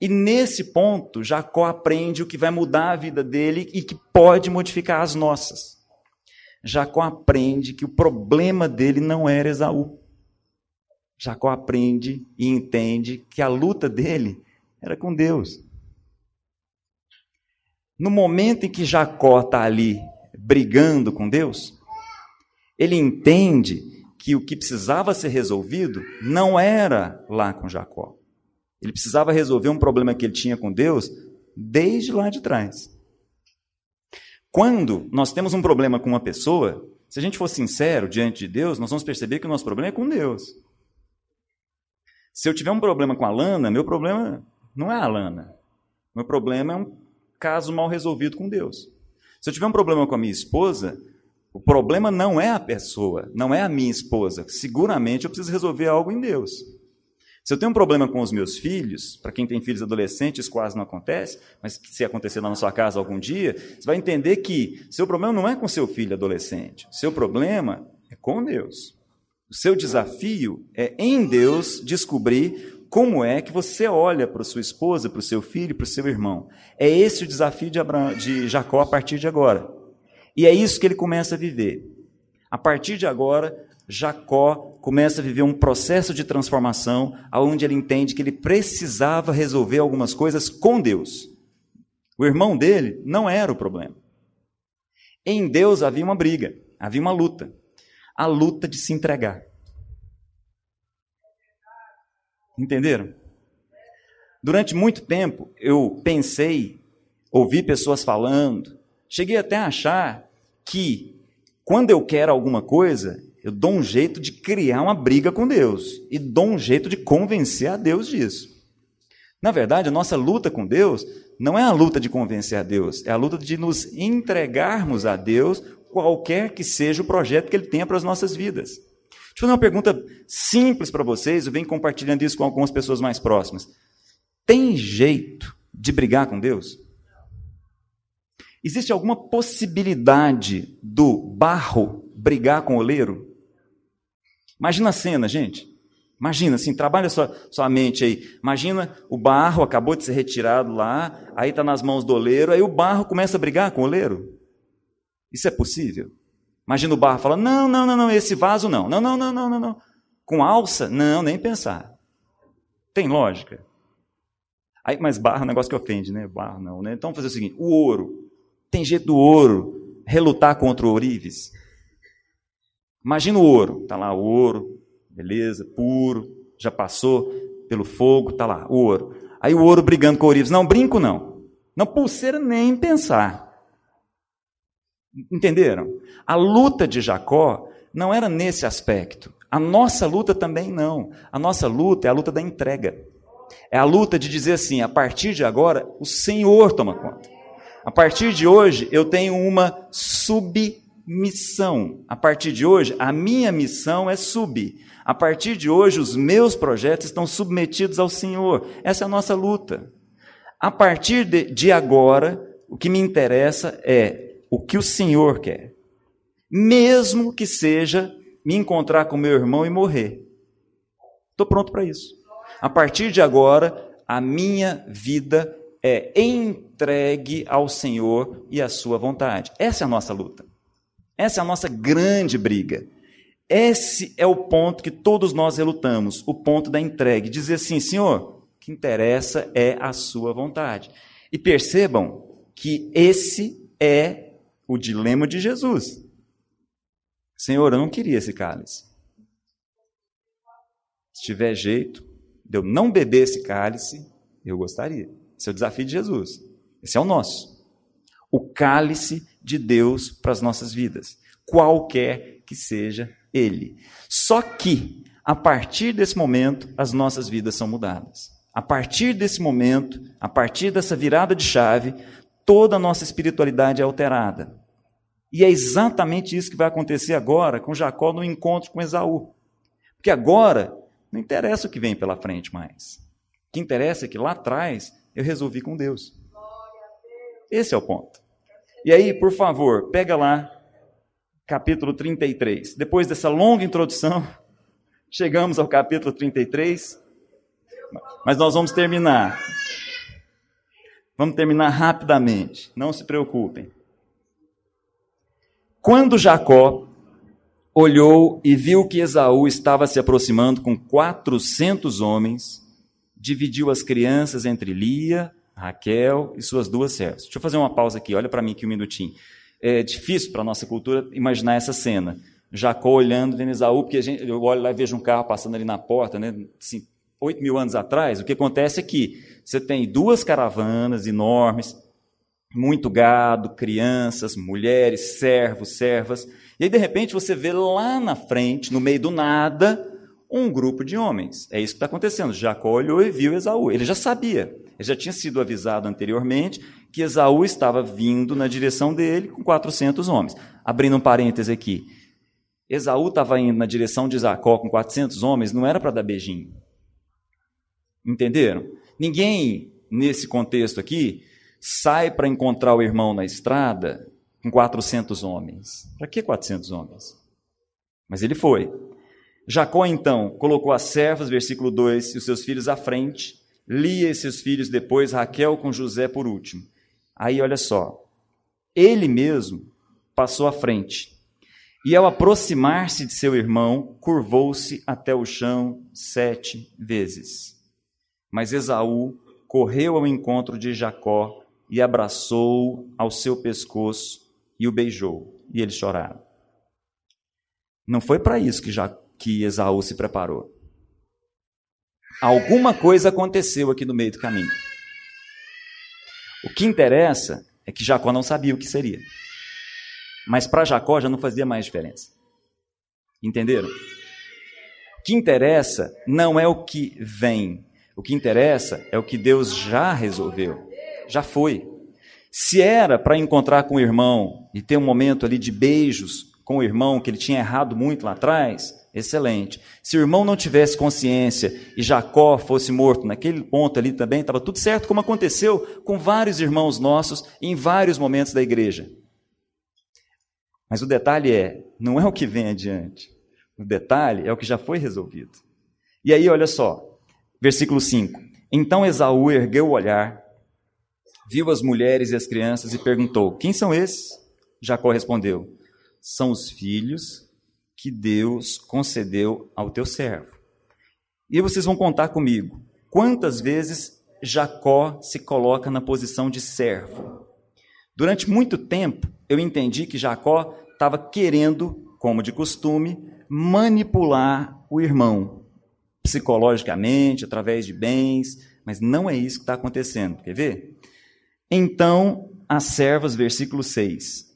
E nesse ponto, Jacó aprende o que vai mudar a vida dele e que pode modificar as nossas. Jacó aprende que o problema dele não era Esaú. Jacó aprende e entende que a luta dele era com Deus. No momento em que Jacó está ali brigando com Deus, ele entende que o que precisava ser resolvido não era lá com Jacó. Ele precisava resolver um problema que ele tinha com Deus desde lá de trás. Quando nós temos um problema com uma pessoa, se a gente for sincero diante de Deus, nós vamos perceber que o nosso problema é com Deus. Se eu tiver um problema com a Lana, meu problema não é a Lana. Meu problema é um caso mal resolvido com Deus. Se eu tiver um problema com a minha esposa, o problema não é a pessoa, não é a minha esposa. Seguramente eu preciso resolver algo em Deus. Se eu tenho um problema com os meus filhos, para quem tem filhos adolescentes, quase não acontece, mas se acontecer lá na sua casa algum dia, você vai entender que seu problema não é com seu filho adolescente, seu problema é com Deus. O seu desafio é em Deus descobrir como é que você olha para sua esposa, para o seu filho, para o seu irmão. É esse o desafio de, de Jacó a partir de agora. E é isso que ele começa a viver. A partir de agora, Jacó começa a viver um processo de transformação, onde ele entende que ele precisava resolver algumas coisas com Deus. O irmão dele não era o problema. Em Deus havia uma briga, havia uma luta a luta de se entregar. Entenderam? Durante muito tempo eu pensei, ouvi pessoas falando, cheguei até a achar que quando eu quero alguma coisa, eu dou um jeito de criar uma briga com Deus e dou um jeito de convencer a Deus disso. Na verdade, a nossa luta com Deus não é a luta de convencer a Deus, é a luta de nos entregarmos a Deus qualquer que seja o projeto que Ele tenha para as nossas vidas. Deixa eu fazer uma pergunta simples para vocês, eu venho compartilhando isso com algumas pessoas mais próximas. Tem jeito de brigar com Deus? Existe alguma possibilidade do barro brigar com o oleiro? Imagina a cena, gente. Imagina, assim, trabalha sua, sua mente aí. Imagina o barro acabou de ser retirado lá, aí está nas mãos do oleiro, aí o barro começa a brigar com o oleiro. Isso é possível? Imagina o barro falando: não, não, não, não, esse vaso não. Não, não, não, não, não, não. Com alça? Não, nem pensar. Tem lógica. Aí, mas barro é um negócio que ofende, né? Barro não, né? Então vamos fazer o seguinte: o ouro. Tem jeito do ouro relutar contra o ourives? Imagina o ouro. Está lá o ouro, beleza, puro, já passou pelo fogo, está lá, o ouro. Aí o ouro brigando com o ourives. Não, brinco não. Não, pulseira nem pensar. Entenderam? A luta de Jacó não era nesse aspecto. A nossa luta também não. A nossa luta é a luta da entrega. É a luta de dizer assim: a partir de agora, o Senhor toma conta. A partir de hoje, eu tenho uma submissão. A partir de hoje, a minha missão é subir. A partir de hoje, os meus projetos estão submetidos ao Senhor. Essa é a nossa luta. A partir de, de agora, o que me interessa é o que o Senhor quer. Mesmo que seja me encontrar com meu irmão e morrer. Estou pronto para isso. A partir de agora, a minha vida é entregue ao Senhor e à Sua vontade. Essa é a nossa luta. Essa é a nossa grande briga. Esse é o ponto que todos nós relutamos, o ponto da entrega. Dizer assim, Senhor, o que interessa é a Sua vontade. E percebam que esse é o dilema de Jesus. Senhor, eu não queria esse cálice. Se tiver jeito de eu não beber esse cálice, eu gostaria. Esse é o desafio de Jesus. Esse é o nosso. O cálice de Deus para as nossas vidas, qualquer que seja ele. Só que, a partir desse momento, as nossas vidas são mudadas. A partir desse momento, a partir dessa virada de chave, toda a nossa espiritualidade é alterada. E é exatamente isso que vai acontecer agora com Jacó no encontro com Esaú. Porque agora não interessa o que vem pela frente mais. O que interessa é que lá atrás eu resolvi com Deus. Esse é o ponto. E aí, por favor, pega lá, capítulo 33. Depois dessa longa introdução, <laughs> chegamos ao capítulo 33, mas nós vamos terminar. Vamos terminar rapidamente, não se preocupem. Quando Jacó olhou e viu que Esaú estava se aproximando com quatrocentos homens, dividiu as crianças entre Lia, Raquel e suas duas servas. Deixa eu fazer uma pausa aqui, olha para mim aqui um minutinho. É difícil para a nossa cultura imaginar essa cena. Jacó olhando, vendo Esaú, porque gente, eu olho lá e vejo um carro passando ali na porta, né? Assim, oito mil anos atrás, o que acontece é que você tem duas caravanas enormes, muito gado, crianças, mulheres, servos, servas. E aí, de repente, você vê lá na frente, no meio do nada, um grupo de homens. É isso que está acontecendo. Jacó olhou e viu Esaú. Ele já sabia, ele já tinha sido avisado anteriormente que Esaú estava vindo na direção dele com 400 homens. Abrindo um parêntese aqui. Esaú estava indo na direção de Jacó com 400 homens, não era para dar beijinho. Entenderam? Ninguém, nesse contexto aqui, sai para encontrar o irmão na estrada com 400 homens. Para que 400 homens? Mas ele foi. Jacó, então, colocou as servas, versículo 2, e os seus filhos à frente, Lia e seus filhos depois, Raquel com José por último. Aí, olha só, ele mesmo passou à frente. E ao aproximar-se de seu irmão, curvou-se até o chão sete vezes. Mas Esaú correu ao encontro de Jacó e abraçou ao seu pescoço e o beijou, e eles choraram. Não foi para isso que, já, que Esaú se preparou. Alguma coisa aconteceu aqui no meio do caminho. O que interessa é que Jacó não sabia o que seria. Mas para Jacó já não fazia mais diferença. Entenderam? O que interessa não é o que vem. O que interessa é o que Deus já resolveu já foi. Se era para encontrar com o irmão e ter um momento ali de beijos com o irmão que ele tinha errado muito lá atrás, excelente. Se o irmão não tivesse consciência e Jacó fosse morto naquele ponto ali também, estava tudo certo, como aconteceu com vários irmãos nossos em vários momentos da igreja. Mas o detalhe é, não é o que vem adiante. O detalhe é o que já foi resolvido. E aí, olha só, versículo 5. Então Esaú ergueu o olhar viu as mulheres e as crianças e perguntou: Quem são esses? Jacó respondeu: São os filhos que Deus concedeu ao teu servo. E vocês vão contar comigo quantas vezes Jacó se coloca na posição de servo. Durante muito tempo, eu entendi que Jacó estava querendo, como de costume, manipular o irmão, psicologicamente, através de bens, mas não é isso que está acontecendo. Quer ver? Então as servas, versículo 6,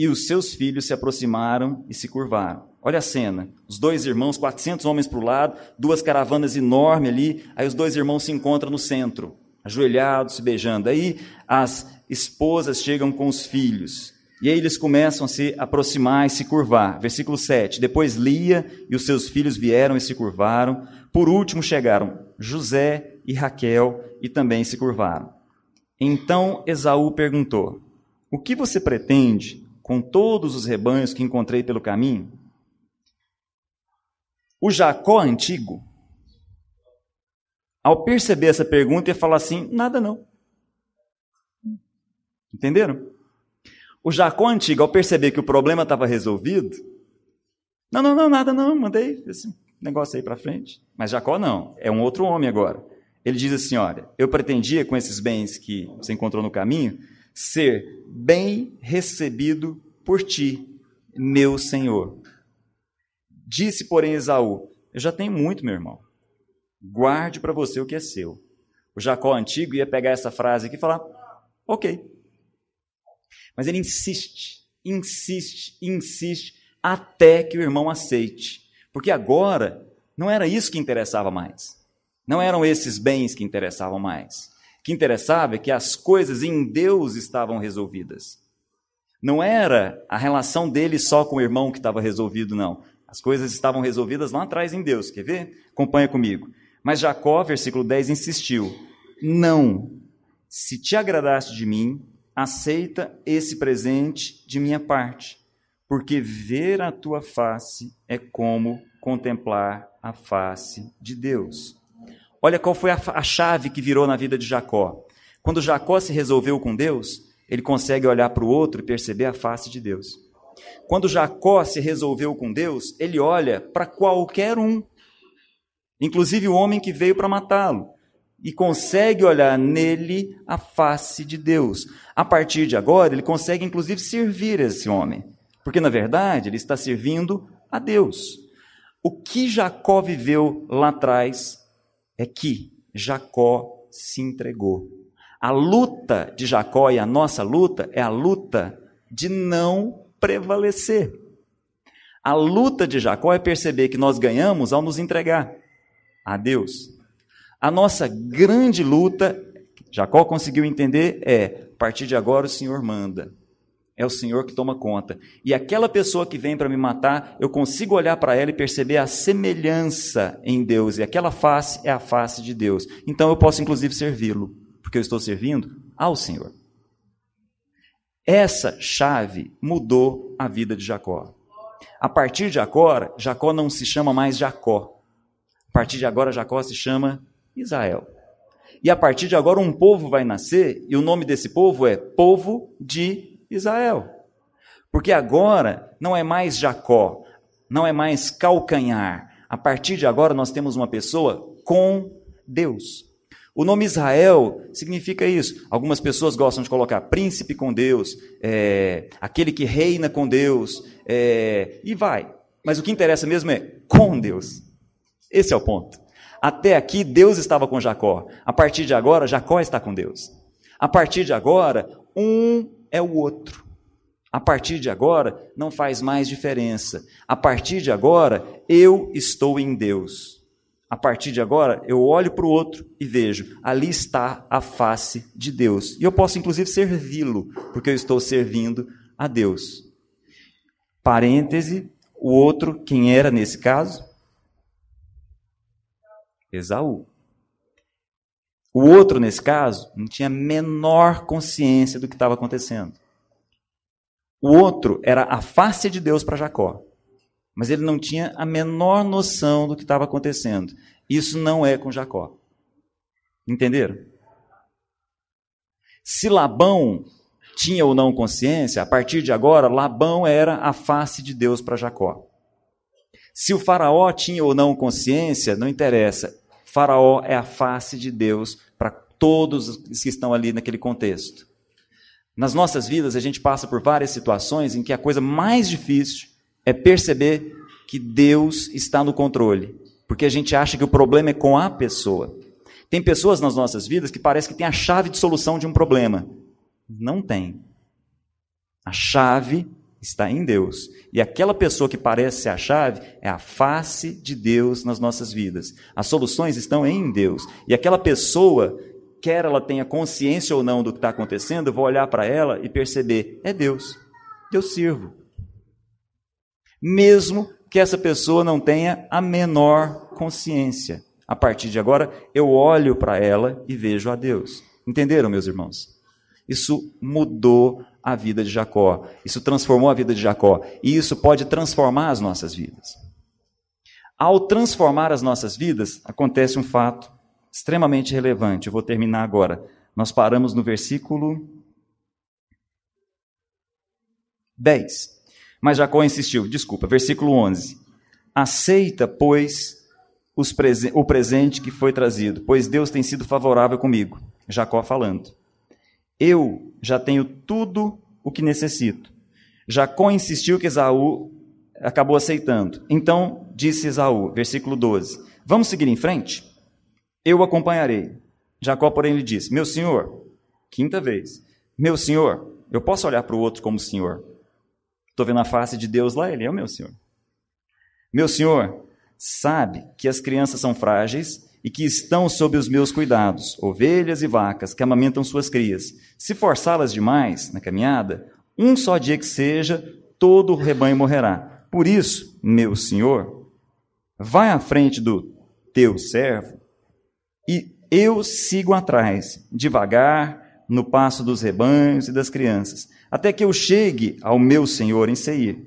e os seus filhos se aproximaram e se curvaram. Olha a cena: os dois irmãos, 400 homens para o lado, duas caravanas enormes ali, aí os dois irmãos se encontram no centro, ajoelhados, se beijando. Aí as esposas chegam com os filhos. E aí eles começam a se aproximar e se curvar. Versículo 7. Depois Lia e os seus filhos vieram e se curvaram. Por último chegaram José e Raquel e também se curvaram. Então Esaú perguntou: O que você pretende com todos os rebanhos que encontrei pelo caminho? O Jacó antigo, ao perceber essa pergunta, ia falar assim: Nada não. Entenderam? O Jacó antigo, ao perceber que o problema estava resolvido, não, não, não, nada não, mandei esse negócio aí para frente. Mas Jacó não, é um outro homem agora. Ele diz assim: Olha, eu pretendia com esses bens que você encontrou no caminho ser bem recebido por ti, meu senhor. Disse, porém, Esaú: Eu já tenho muito, meu irmão. Guarde para você o que é seu. O Jacó antigo ia pegar essa frase aqui e falar: Ok. Mas ele insiste, insiste, insiste, até que o irmão aceite. Porque agora não era isso que interessava mais. Não eram esses bens que interessavam mais. Que interessava é que as coisas em Deus estavam resolvidas. Não era a relação dele só com o irmão que estava resolvido, não. As coisas estavam resolvidas lá atrás em Deus. Quer ver? Acompanha comigo. Mas Jacó, versículo 10, insistiu: Não, se te agradaste de mim, aceita esse presente de minha parte, porque ver a tua face é como contemplar a face de Deus. Olha qual foi a, a chave que virou na vida de Jacó. Quando Jacó se resolveu com Deus, ele consegue olhar para o outro e perceber a face de Deus. Quando Jacó se resolveu com Deus, ele olha para qualquer um, inclusive o homem que veio para matá-lo, e consegue olhar nele a face de Deus. A partir de agora, ele consegue inclusive servir esse homem, porque na verdade ele está servindo a Deus. O que Jacó viveu lá atrás é que Jacó se entregou. A luta de Jacó e a nossa luta é a luta de não prevalecer. A luta de Jacó é perceber que nós ganhamos ao nos entregar a Deus. A nossa grande luta, Jacó conseguiu entender, é: a partir de agora o Senhor manda. É o Senhor que toma conta. E aquela pessoa que vem para me matar, eu consigo olhar para ela e perceber a semelhança em Deus. E aquela face é a face de Deus. Então eu posso, inclusive, servi-lo, porque eu estou servindo ao Senhor. Essa chave mudou a vida de Jacó. A partir de agora, Jacó não se chama mais Jacó. A partir de agora, Jacó se chama Israel. E a partir de agora, um povo vai nascer, e o nome desse povo é Povo de Israel. Porque agora não é mais Jacó, não é mais calcanhar. A partir de agora nós temos uma pessoa com Deus. O nome Israel significa isso. Algumas pessoas gostam de colocar príncipe com Deus, é, aquele que reina com Deus, é, e vai. Mas o que interessa mesmo é com Deus. Esse é o ponto. Até aqui Deus estava com Jacó. A partir de agora, Jacó está com Deus. A partir de agora, um é o outro. A partir de agora, não faz mais diferença. A partir de agora, eu estou em Deus. A partir de agora, eu olho para o outro e vejo, ali está a face de Deus. E eu posso, inclusive, servi-lo, porque eu estou servindo a Deus. Parêntese, o outro, quem era nesse caso? Esaú. O outro, nesse caso, não tinha menor consciência do que estava acontecendo. O outro era a face de Deus para Jacó, mas ele não tinha a menor noção do que estava acontecendo. Isso não é com Jacó. Entenderam? Se Labão tinha ou não consciência, a partir de agora, Labão era a face de Deus para Jacó. Se o Faraó tinha ou não consciência, não interessa. Faraó é a face de Deus para todos os que estão ali naquele contexto. Nas nossas vidas, a gente passa por várias situações em que a coisa mais difícil é perceber que Deus está no controle, porque a gente acha que o problema é com a pessoa. Tem pessoas nas nossas vidas que parece que tem a chave de solução de um problema. Não tem. A chave está em Deus. E aquela pessoa que parece ser a chave é a face de Deus nas nossas vidas. As soluções estão em Deus. E aquela pessoa, quer ela tenha consciência ou não do que está acontecendo, eu vou olhar para ela e perceber: é Deus. Eu sirvo. Mesmo que essa pessoa não tenha a menor consciência. A partir de agora, eu olho para ela e vejo a Deus. Entenderam, meus irmãos? Isso mudou a vida de Jacó. Isso transformou a vida de Jacó. E isso pode transformar as nossas vidas. Ao transformar as nossas vidas, acontece um fato extremamente relevante. Eu vou terminar agora. Nós paramos no versículo 10. Mas Jacó insistiu, desculpa, versículo 11. Aceita, pois, presen o presente que foi trazido, pois Deus tem sido favorável comigo. Jacó falando. Eu já tenho tudo o que necessito. Jacó insistiu que Esaú acabou aceitando. Então disse Esaú, versículo 12: Vamos seguir em frente? Eu acompanharei. Jacó, porém, lhe disse: Meu senhor, quinta vez, meu senhor, eu posso olhar para o outro como senhor. Estou vendo a face de Deus lá, ele é o meu senhor. Meu senhor, sabe que as crianças são frágeis e que estão sob os meus cuidados, ovelhas e vacas que amamentam suas crias. Se forçá-las demais na caminhada, um só dia que seja, todo o rebanho morrerá. Por isso, meu senhor, vai à frente do teu servo e eu sigo atrás, devagar, no passo dos rebanhos e das crianças, até que eu chegue ao meu senhor em Seir.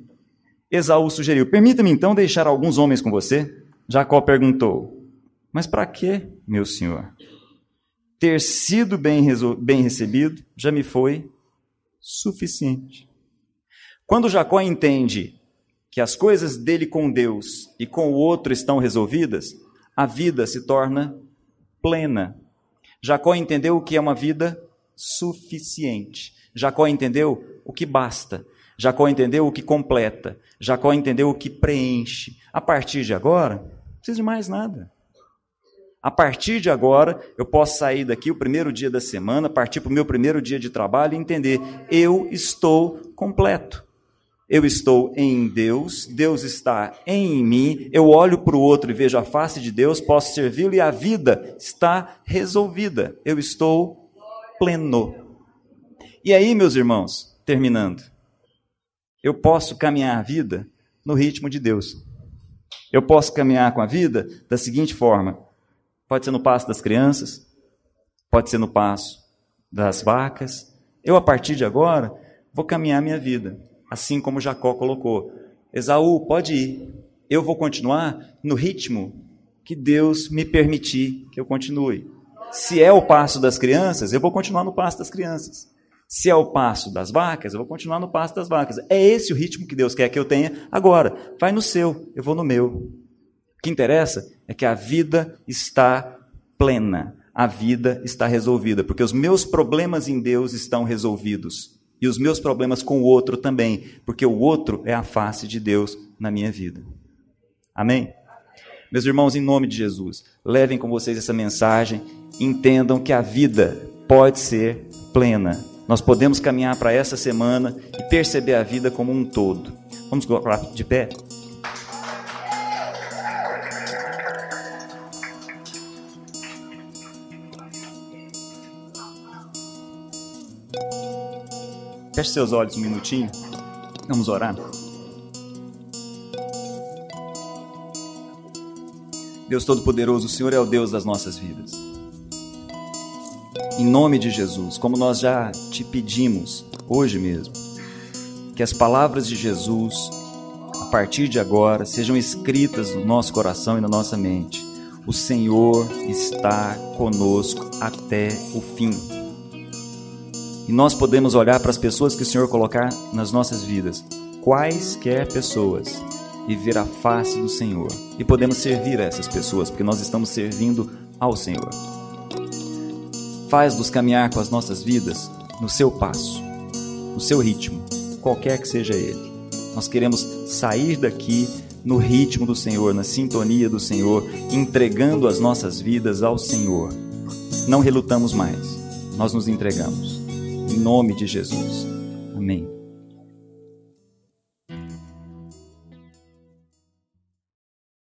Esaú sugeriu: Permita-me então deixar alguns homens com você. Jacó perguntou: Mas para que, meu senhor? Ter sido bem, bem recebido já me foi suficiente. Quando Jacó entende que as coisas dele com Deus e com o outro estão resolvidas, a vida se torna plena. Jacó entendeu o que é uma vida suficiente. Jacó entendeu o que basta. Jacó entendeu o que completa. Jacó entendeu o que preenche. A partir de agora, não precisa de mais nada. A partir de agora, eu posso sair daqui o primeiro dia da semana, partir para o meu primeiro dia de trabalho e entender: eu estou completo. Eu estou em Deus, Deus está em mim, eu olho para o outro e vejo a face de Deus, posso servi-lo e a vida está resolvida. Eu estou pleno. E aí, meus irmãos, terminando, eu posso caminhar a vida no ritmo de Deus. Eu posso caminhar com a vida da seguinte forma: pode ser no passo das crianças, pode ser no passo das vacas. Eu, a partir de agora, vou caminhar minha vida, assim como Jacó colocou. Esaú, pode ir. Eu vou continuar no ritmo que Deus me permitir que eu continue. Se é o passo das crianças, eu vou continuar no passo das crianças. Se é o passo das vacas, eu vou continuar no passo das vacas. É esse o ritmo que Deus quer que eu tenha agora. Vai no seu, eu vou no meu. Que interessa é que a vida está plena, a vida está resolvida, porque os meus problemas em Deus estão resolvidos. E os meus problemas com o outro também, porque o outro é a face de Deus na minha vida. Amém? Meus irmãos, em nome de Jesus, levem com vocês essa mensagem, entendam que a vida pode ser plena. Nós podemos caminhar para essa semana e perceber a vida como um todo. Vamos de pé? Feche seus olhos um minutinho. Vamos orar. Deus Todo-Poderoso, o Senhor é o Deus das nossas vidas. Em nome de Jesus, como nós já te pedimos hoje mesmo, que as palavras de Jesus, a partir de agora, sejam escritas no nosso coração e na nossa mente. O Senhor está conosco até o fim. E nós podemos olhar para as pessoas que o Senhor colocar nas nossas vidas, quaisquer pessoas, e ver a face do Senhor. E podemos servir a essas pessoas, porque nós estamos servindo ao Senhor. Faz-nos caminhar com as nossas vidas no seu passo, no seu ritmo, qualquer que seja ele. Nós queremos sair daqui no ritmo do Senhor, na sintonia do Senhor, entregando as nossas vidas ao Senhor. Não relutamos mais, nós nos entregamos. Em nome de Jesus.